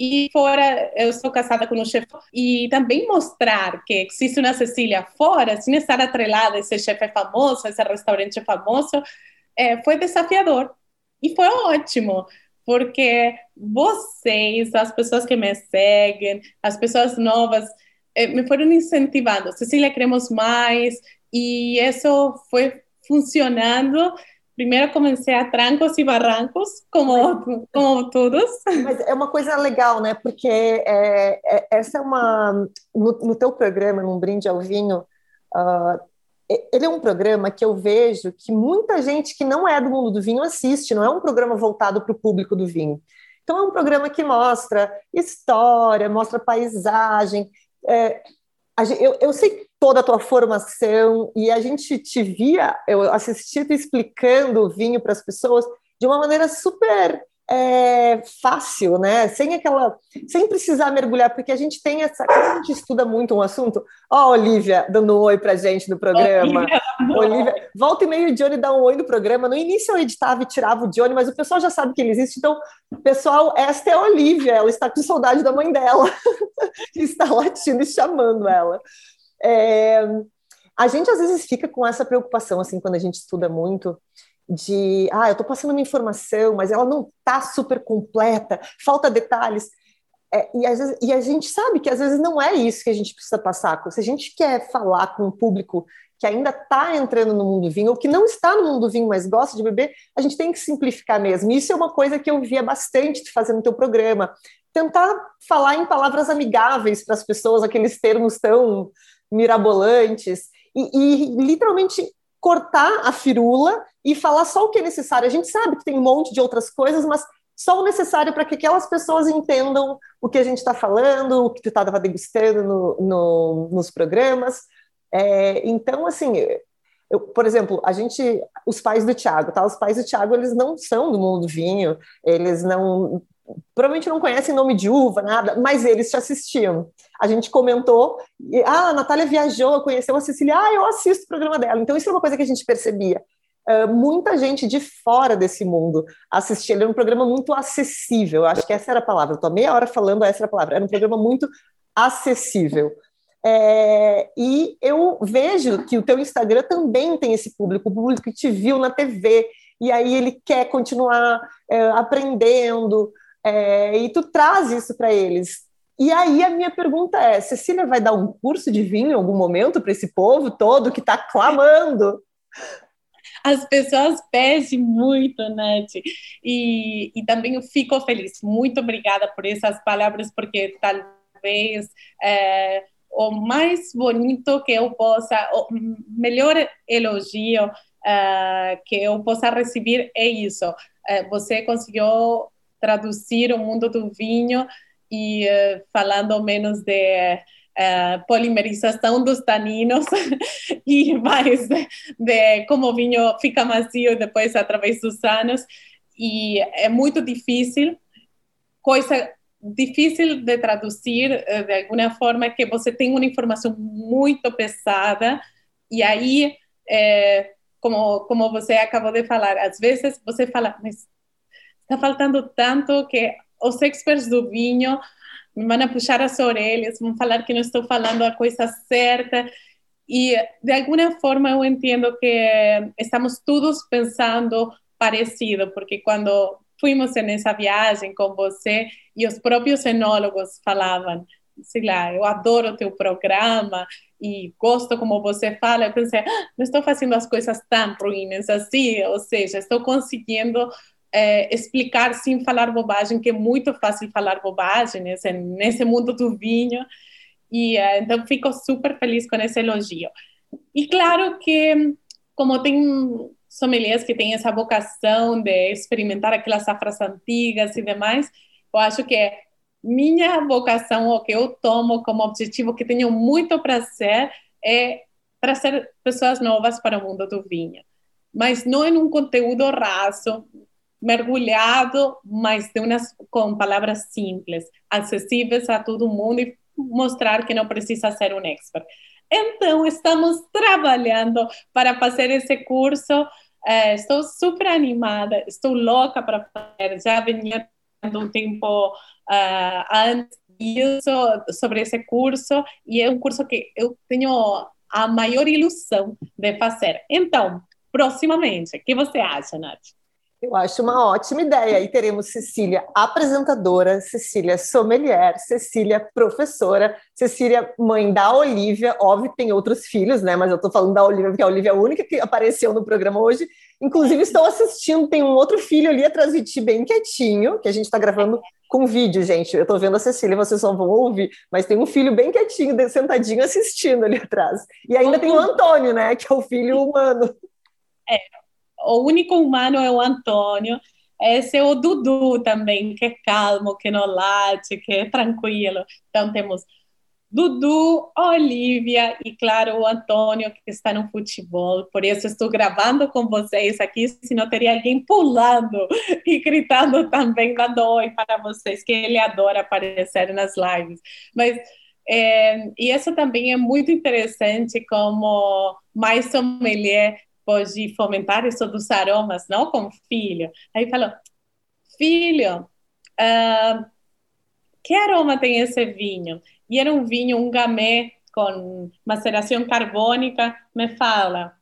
e fora, eu sou casada com um chefe, e também mostrar que existe uma Cecília fora, sem estar atrelada a esse chefe famoso, esse restaurante famoso, é, foi desafiador. E foi ótimo, porque vocês, as pessoas que me seguem, as pessoas novas, é, me foram incentivando. Cecília, queremos mais, e isso foi funcionando primeiro comecei a trancos e barrancos, como, como todos. Mas é uma coisa legal, né? Porque é, é, essa é uma. No, no, teu programa, num brinde ao vinho, uh, ele é um programa que eu vejo que muita gente que não é do mundo do vinho assiste, não é um programa voltado para o público do vinho. Então, é um programa que mostra história, mostra paisagem. É, eu, eu sei toda a tua formação e a gente te via, eu assisti tu explicando o vinho para as pessoas de uma maneira super é, fácil, né? Sem aquela, sem precisar mergulhar, porque a gente tem essa, quando a gente estuda muito um assunto, ó, oh, Olivia dando um oi para gente no programa. Olivia, volta e meio o Johnny dá um oi no programa. No início eu editava e tirava o Johnny, mas o pessoal já sabe que ele existe. Então, pessoal, esta é a Olivia, ela está com saudade da mãe dela, [LAUGHS] está latindo e chamando ela. É, a gente às vezes fica com essa preocupação, assim, quando a gente estuda muito, de, ah, eu estou passando uma informação, mas ela não está super completa, falta detalhes. É, e, vezes, e a gente sabe que às vezes não é isso que a gente precisa passar. Se a gente quer falar com um público que ainda está entrando no mundo do vinho, ou que não está no mundo do vinho, mas gosta de beber, a gente tem que simplificar mesmo. Isso é uma coisa que eu via bastante de fazer no teu programa. Tentar falar em palavras amigáveis para as pessoas, aqueles termos tão mirabolantes, e, e literalmente cortar a firula e falar só o que é necessário. A gente sabe que tem um monte de outras coisas, mas só o necessário para que aquelas pessoas entendam o que a gente está falando, o que tu estava degustando no, no, nos programas. É, então, assim, eu, por exemplo, a gente, os pais do Tiago, tá? Os pais do Tiago, eles não são do mundo do vinho, eles não provavelmente não conhecem nome de uva, nada, mas eles te assistiam. A gente comentou, e, ah, a Natália viajou, conheceu a Cecília, ah, eu assisto o programa dela. Então, isso é uma coisa que a gente percebia. Uh, muita gente de fora desse mundo assistia. Ele era um programa muito acessível, acho que essa era a palavra. Estou meia hora falando, essa era a palavra. Era um programa muito acessível. É, e eu vejo que o teu Instagram também tem esse público, o público que te viu na TV, e aí ele quer continuar é, aprendendo, é, e tu traz isso para eles. E aí a minha pergunta é: Cecília vai dar um curso de vinho em algum momento para esse povo todo que está clamando? As pessoas pedem muito, Nath, e, e também eu fico feliz. Muito obrigada por essas palavras, porque talvez é, o mais bonito que eu possa, o melhor elogio uh, que eu possa receber é isso. Uh, você conseguiu traduzir o mundo do vinho e uh, falando menos de uh, polimerização dos taninos [LAUGHS] e mais de, de, como o vinho fica macio depois através dos anos. E é muito difícil coisa difícil de traduzir uh, de alguma forma que você tem uma informação muito pesada e aí como como você acabou de falar às vezes você fala mas está faltando tanto que os experts do vinho me vão puxar as orelhas, vão falar que não estou falando a coisa certa. E de alguma forma eu entendo que estamos todos pensando parecido, porque quando fomos nessa viagem com você e os próprios enólogos falavam, sei lá, eu adoro teu programa e gosto como você fala, eu pensei, ah, não estou fazendo as coisas tão ruins assim, ou seja, estou conseguindo é, explicar sem falar bobagem, que é muito fácil falar bobagem nesse, nesse mundo do vinho. E é, então fico super feliz com esse elogio. E claro que, como tem sommeliers que têm essa vocação de experimentar aquelas safras antigas e demais, eu acho que minha vocação, o que eu tomo como objetivo, que tenho muito prazer, é trazer pessoas novas para o mundo do vinho. Mas não em um conteúdo raso, mergulhado, mas de umas, com palavras simples, acessíveis a todo mundo e mostrar que não precisa ser um expert. Então, estamos trabalhando para fazer esse curso. É, estou super animada, estou louca para fazer. Já vinha um tempo uh, antes disso sobre esse curso e é um curso que eu tenho a maior ilusão de fazer. Então, proximamente, o que você acha, Nath? Eu acho uma ótima ideia. E teremos Cecília apresentadora, Cecília sommelier, Cecília professora, Cecília mãe da Olivia. Óbvio que tem outros filhos, né? Mas eu estou falando da Olivia porque a Olivia é a única que apareceu no programa hoje. Inclusive, estou assistindo, tem um outro filho ali atrás de ti, bem quietinho, que a gente está gravando com vídeo, gente. Eu estou vendo a Cecília, vocês só vão ouvir, mas tem um filho bem quietinho, sentadinho assistindo ali atrás. E ainda tem o Antônio, né? Que é o filho humano. É, o único humano é o Antônio. Esse é o Dudu também, que é calmo, que não late, que é tranquilo. Então temos Dudu, Olivia e, claro, o Antônio, que está no futebol. Por isso estou gravando com vocês aqui, senão teria alguém pulando [LAUGHS] e gritando também, dando oi para vocês, que ele adora aparecer nas lives. Mas, é, e isso também é muito interessante como mais sommelier pode fomentar isso dos aromas, não com filho. Aí falou, filho, uh, que aroma tem esse vinho? E era um vinho, um gamay com maceração carbônica. Me fala,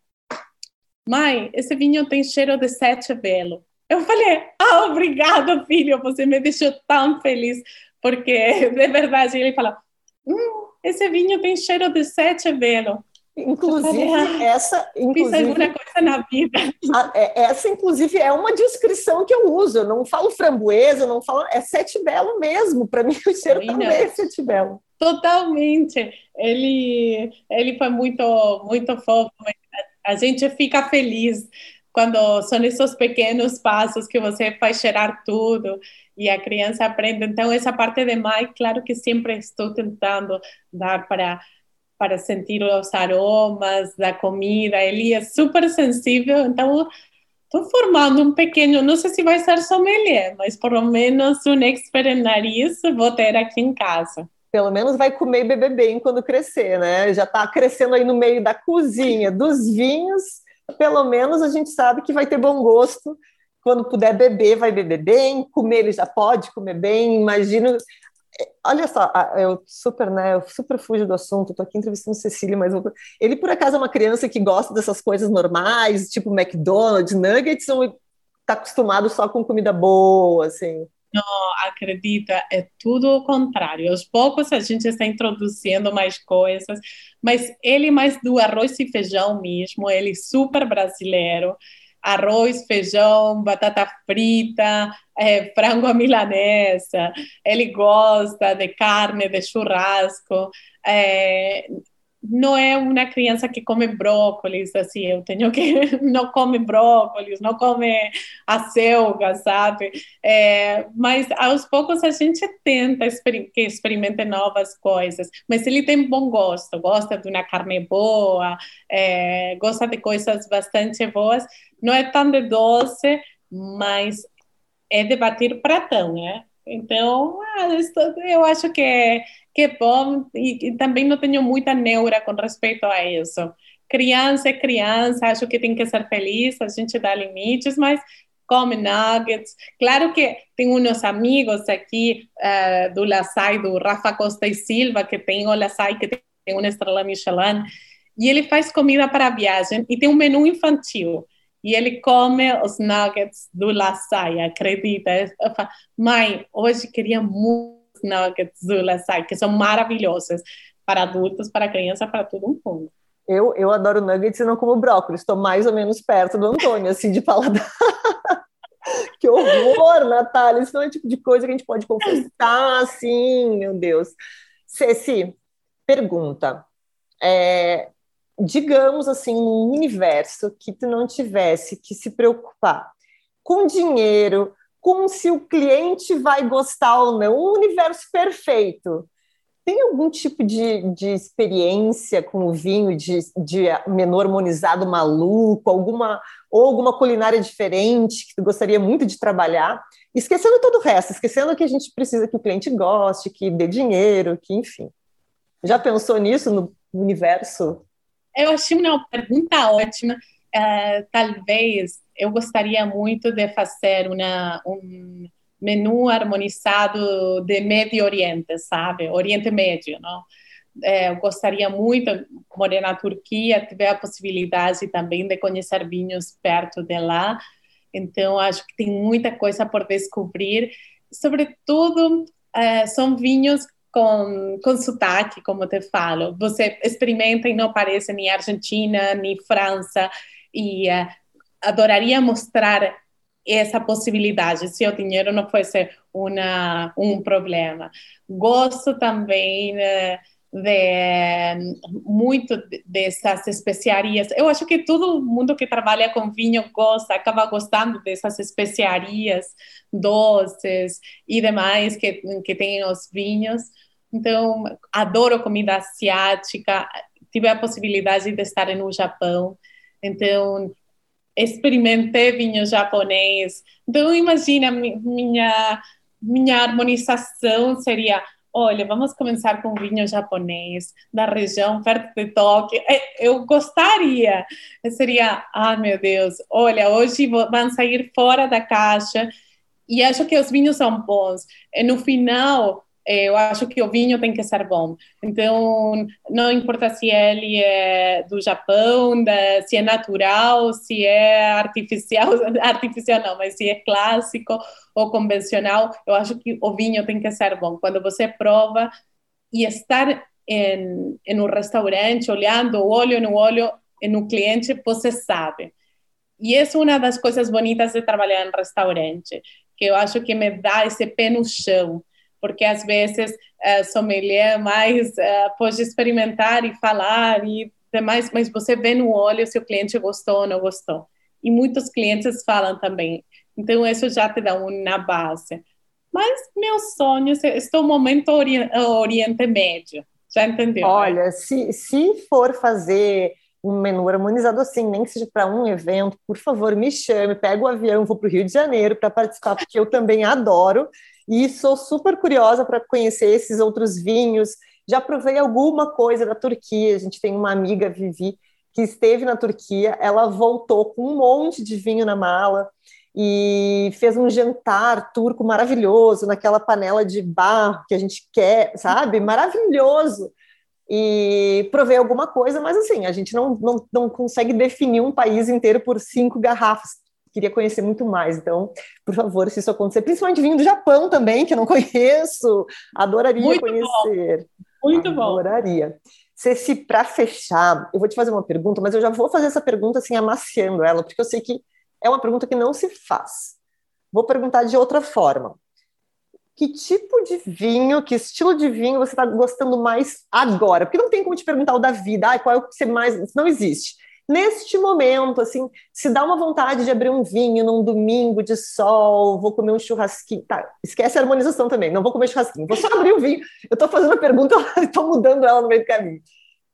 mãe, esse vinho tem cheiro de sete velo. Eu falei, ah, obrigado, filho, você me deixou tão feliz, porque de verdade ele falou, hum, esse vinho tem cheiro de sete velo. Inclusive, essa. Inclusive, alguma coisa na vida. A, é, essa, inclusive, é uma descrição que eu uso. Eu não falo framboesa, eu não falo. É sete belo mesmo. Para mim, o cheiro Oi, também é sete belo. Totalmente. Ele, ele foi muito, muito fofo. A gente fica feliz quando são esses pequenos passos que você faz cheirar tudo e a criança aprende. Então, essa parte de mãe, claro que sempre estou tentando dar para para sentir os aromas da comida. Ele é super sensível, então estou formando um pequeno, não sei se vai ser sommelier, mas pelo menos um expert em nariz vou ter aqui em casa. Pelo menos vai comer e beber bem quando crescer, né? Já está crescendo aí no meio da cozinha, dos vinhos, pelo menos a gente sabe que vai ter bom gosto. Quando puder beber, vai beber bem, comer ele já pode comer bem. Imagino Olha só, eu super, né? Eu super fujo do assunto, tô aqui entrevistando Cecília, mas ele por acaso é uma criança que gosta dessas coisas normais, tipo McDonald's, nuggets, ou tá acostumado só com comida boa, assim? Não, acredita, é tudo o contrário. Aos poucos a gente está introduzindo mais coisas, mas ele mais do arroz e feijão mesmo, ele super brasileiro arroz, feijão, batata frita, é, frango à milanesa. Ele gosta de carne, de churrasco. É, não é uma criança que come brócolis, assim, eu tenho que [LAUGHS] não come brócolis, não come acelga, sabe? É, mas aos poucos a gente tenta que experimente novas coisas, mas ele tem bom gosto, gosta de uma carne boa, é, gosta de coisas bastante boas, não é tão de doce, mas é de bater pratão, né? Então, ah, eu acho que que bom e, e, também não tenho muita neura com respeito a isso. Criança é criança, acho que tem que ser feliz, a gente dá limites, mas come nuggets. Claro que tem uns amigos aqui uh, do Laçai, do Rafa Costa e Silva, que tem o Laçai, que tem uma estrela Michelin, e ele faz comida para viagem e tem um menu infantil. E ele come os nuggets do Laçai, acredita? Falo, mãe, hoje queria muito nuggets do Laçai, que são maravilhosas para adultos, para crianças, para todo mundo. Eu, eu adoro nuggets e não como brócolis, estou mais ou menos perto do Antônio, assim, de paladar. [LAUGHS] que horror, Natália, isso não é tipo de coisa que a gente pode confessar, assim, meu Deus. Ceci, pergunta, é, digamos assim, um universo que tu não tivesse que se preocupar com dinheiro, com se o cliente vai gostar ou não, um universo perfeito. Tem algum tipo de, de experiência com o vinho, de, de menu harmonizado maluco, alguma, ou alguma culinária diferente que tu gostaria muito de trabalhar? Esquecendo todo o resto, esquecendo que a gente precisa que o cliente goste, que dê dinheiro, que enfim. Já pensou nisso no, universo? Eu achei uma pergunta ótima. Uh, talvez eu gostaria muito de fazer uma, um menu harmonizado de Médio Oriente, sabe? Oriente Médio, não? É, eu gostaria muito, morar na Turquia, tiver a possibilidade também de conhecer vinhos perto de lá. Então, acho que tem muita coisa por descobrir. Sobretudo, é, são vinhos com, com sotaque, como te falo. Você experimenta e não parece nem Argentina, nem França. E uh, adoraria mostrar essa possibilidade, se o dinheiro não fosse uma, um problema. Gosto também uh, de muito dessas especiarias. Eu acho que todo mundo que trabalha com vinho gosta, acaba gostando dessas especiarias doces e demais que, que tem os vinhos. Então, adoro comida asiática. Tive a possibilidade de estar no Japão. Então, experimentei vinho japonês. Então, imagina, minha, minha harmonização seria olha, vamos começar com vinho japonês da região perto de Tóquio. É, eu gostaria, seria, ah, meu Deus, olha, hoje vão sair fora da caixa e acho que os vinhos são bons. E no final, eu acho que o vinho tem que ser bom. Então, não importa se ele é do Japão, da, se é natural, se é artificial, [LAUGHS] artificial não, mas se é clássico ou convencional, eu acho que o vinho tem que ser bom. Quando você prova e estar em, em um restaurante, olhando olho no olho no cliente, você sabe. E é uma das coisas bonitas de trabalhar em restaurante, que eu acho que me dá esse pé no chão porque às vezes uh, sommelier mais uh, pode experimentar e falar e demais, mas você vê no olho se o cliente gostou ou não gostou. E muitos clientes falam também. Então, isso já te dá uma base. Mas meu sonho, estou no momento ori Oriente Médio. Já entendeu? Olha, né? se, se for fazer um menu harmonizado assim, nem que seja para um evento, por favor, me chame, pega o avião, vou para o Rio de Janeiro para participar, porque eu também adoro. E sou super curiosa para conhecer esses outros vinhos. Já provei alguma coisa da Turquia. A gente tem uma amiga, Vivi, que esteve na Turquia. Ela voltou com um monte de vinho na mala e fez um jantar turco maravilhoso naquela panela de barro que a gente quer, sabe? Maravilhoso. E provei alguma coisa, mas assim, a gente não, não, não consegue definir um país inteiro por cinco garrafas queria conhecer muito mais. Então, por favor, se isso acontecer, principalmente vindo do Japão também, que eu não [LAUGHS] conheço, adoraria muito conhecer. Bom. Muito bom. Adoraria. Ceci, para fechar, eu vou te fazer uma pergunta, mas eu já vou fazer essa pergunta assim, amaciando ela, porque eu sei que é uma pergunta que não se faz. Vou perguntar de outra forma. Que tipo de vinho, que estilo de vinho você está gostando mais agora? Porque não tem como te perguntar o da vida, ah, qual é o que você mais. Não existe neste momento, assim, se dá uma vontade de abrir um vinho num domingo de sol, vou comer um churrasquinho, tá, esquece a harmonização também, não vou comer churrasquinho, vou só abrir o vinho, eu estou fazendo a pergunta, [LAUGHS] estou mudando ela no meio do caminho.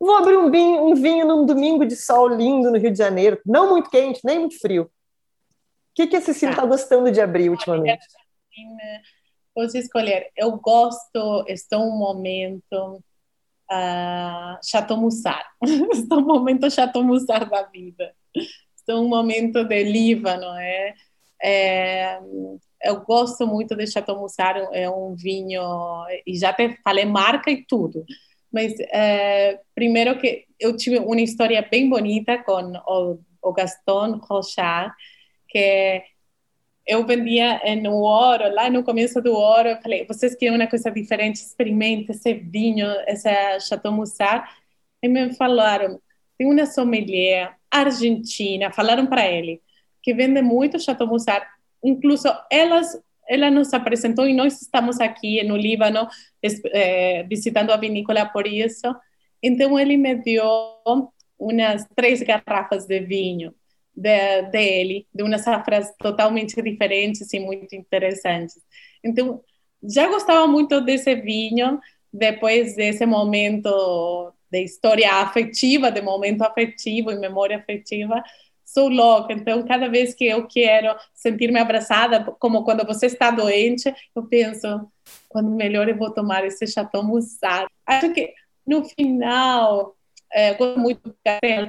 Vou abrir um vinho, um vinho num domingo de sol lindo no Rio de Janeiro, não muito quente, nem muito frio. O que, que a Cecília está tá gostando de abrir ultimamente? Posso escolher. Eu gosto, estou um momento uh, Chateau Moussard. Estou [LAUGHS] um momento Chateau Moussard da vida. Estou um momento de Líbano, é? é eu gosto muito de Chateau Moussard, é um vinho, e já te falei marca e tudo, mas é, primeiro que eu tive uma história bem bonita com o, o Gaston Rochard, que eu vendia no Ouro, lá no começo do Ouro, eu falei, vocês querem uma coisa diferente, experimente esse vinho, essa Chateau Moussard. E me falaram, tem uma sommelier argentina, falaram para ele, que vende muito Chateau Moussard, incluso elas ela nos apresentou e nós estamos aqui no Líbano é, visitando a vinícola por isso. Então ele me deu umas três garrafas de vinho de, dele, de umas safras totalmente diferentes e muito interessantes. Então, já gostava muito desse vinho, depois desse momento de história afetiva, de momento afetivo e memória afetiva, sou louca. Então, cada vez que eu quero sentir-me abraçada, como quando você está doente, eu penso, quando melhor eu vou tomar esse Chateau Moussard. Acho que, no final, é, gosto muito do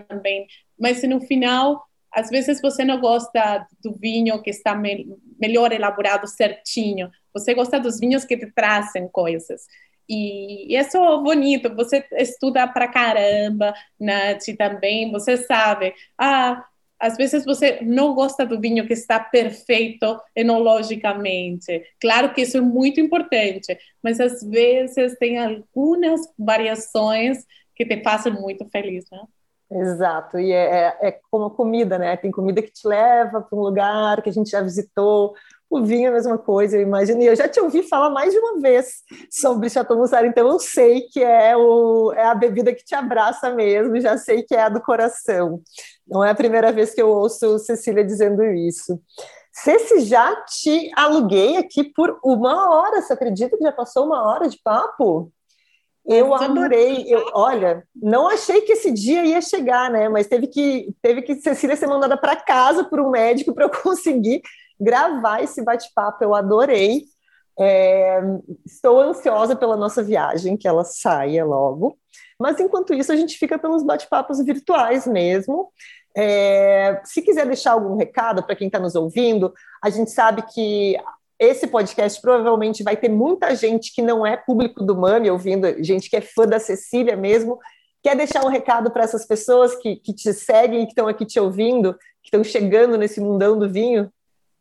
também, mas no final, às vezes você não gosta do vinho que está me melhor elaborado certinho, você gosta dos vinhos que te trazem coisas. E, isso é bonito, você estuda pra caramba, Nath, também, você sabe, ah, às vezes você não gosta do vinho que está perfeito enologicamente. Claro que isso é muito importante, mas às vezes tem algumas variações que te fazem muito feliz, né? Exato, e é, é, é como comida, né? Tem comida que te leva para um lugar que a gente já visitou, o vinho é a mesma coisa, eu imagino. E eu já te ouvi falar mais de uma vez sobre Chateau Moussard, então eu sei que é, o, é a bebida que te abraça mesmo, já sei que é a do coração. Não é a primeira vez que eu ouço Cecília dizendo isso. Ceci, já te aluguei aqui por uma hora, você acredita que já passou uma hora de papo? Eu adorei. Eu, olha, não achei que esse dia ia chegar, né? Mas teve que, teve que Cecília ser mandada para casa por um médico para eu [LAUGHS] conseguir gravar esse bate-papo. Eu adorei. É, estou ansiosa pela nossa viagem, que ela saia logo. Mas enquanto isso, a gente fica pelos bate-papos virtuais mesmo. É, se quiser deixar algum recado para quem está nos ouvindo, a gente sabe que esse podcast provavelmente vai ter muita gente que não é público do Mami ouvindo, gente que é fã da Cecília mesmo. Quer deixar um recado para essas pessoas que, que te seguem que estão aqui te ouvindo, que estão chegando nesse mundão do vinho?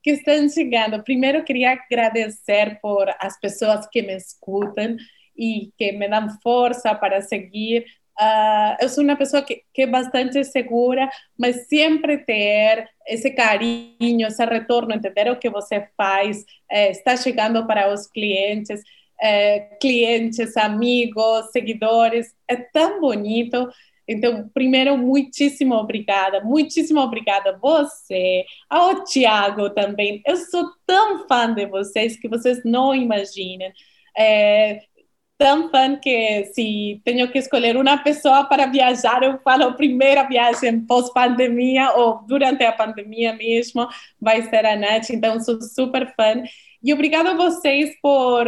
que estão chegando. Primeiro, queria agradecer por as pessoas que me escutam e que me dão força para seguir. Uh, eu sou uma pessoa que, que, é bastante segura, mas sempre ter esse carinho, esse retorno, entender o que você faz, eh, está chegando para os clientes, eh, clientes, amigos, seguidores, é tão bonito. Então, primeiro, muitíssimo obrigada, muitíssimo obrigada a você, ao Tiago também. Eu sou tão fã de vocês que vocês não imaginam. É, tão fã que se tenho que escolher uma pessoa para viajar, eu falo primeira viagem pós-pandemia ou durante a pandemia mesmo, vai ser a Nath, então sou super fã. E obrigada a vocês por,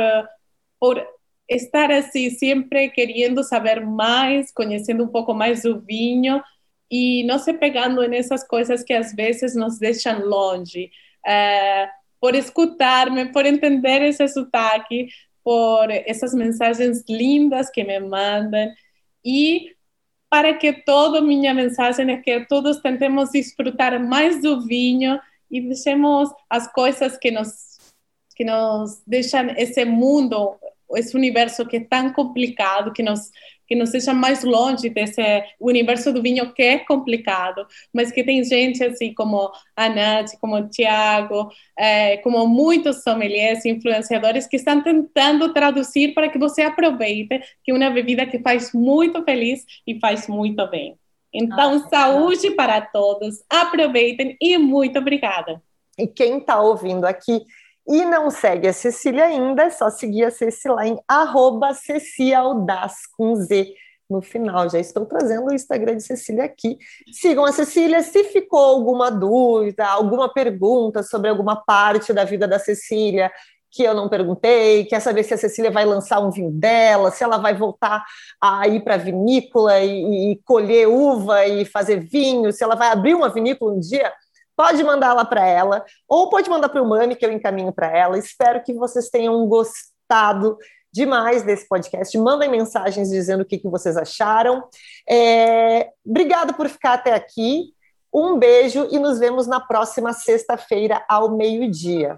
por estar assim, sempre querendo saber mais, conhecendo um pouco mais do vinho e não se pegando nessas coisas que às vezes nos deixam longe. É, por escutar-me, por entender esse sotaque, por essas mensagens lindas que me mandam e para que toda minha mensagem é que todos tentemos desfrutar mais do vinho e deixemos as coisas que nos que nos deixam esse mundo esse universo que é tão complicado, que nos que nos seja mais longe desse universo do vinho que é complicado, mas que tem gente assim como a Nath, como o Tiago, é, como muitos sommeliers, influenciadores que estão tentando traduzir para que você aproveite que é uma bebida que faz muito feliz e faz muito bem. Então, ah, saúde para todos, aproveitem e muito obrigada. E quem está ouvindo aqui e não segue a Cecília ainda, é só seguir a Cecília lá em arroba com Z no final. Já estou trazendo o Instagram de Cecília aqui. Sigam a Cecília. Se ficou alguma dúvida, alguma pergunta sobre alguma parte da vida da Cecília que eu não perguntei, quer saber se a Cecília vai lançar um vinho dela, se ela vai voltar a ir para a vinícola e, e colher uva e fazer vinho, se ela vai abrir uma vinícola um dia, pode mandar lá para ela, ou pode mandar para o Mami, que eu encaminho para ela. Espero que vocês tenham gostado demais desse podcast. Mandem mensagens dizendo o que, que vocês acharam. É... Obrigada por ficar até aqui. Um beijo e nos vemos na próxima sexta-feira, ao meio-dia.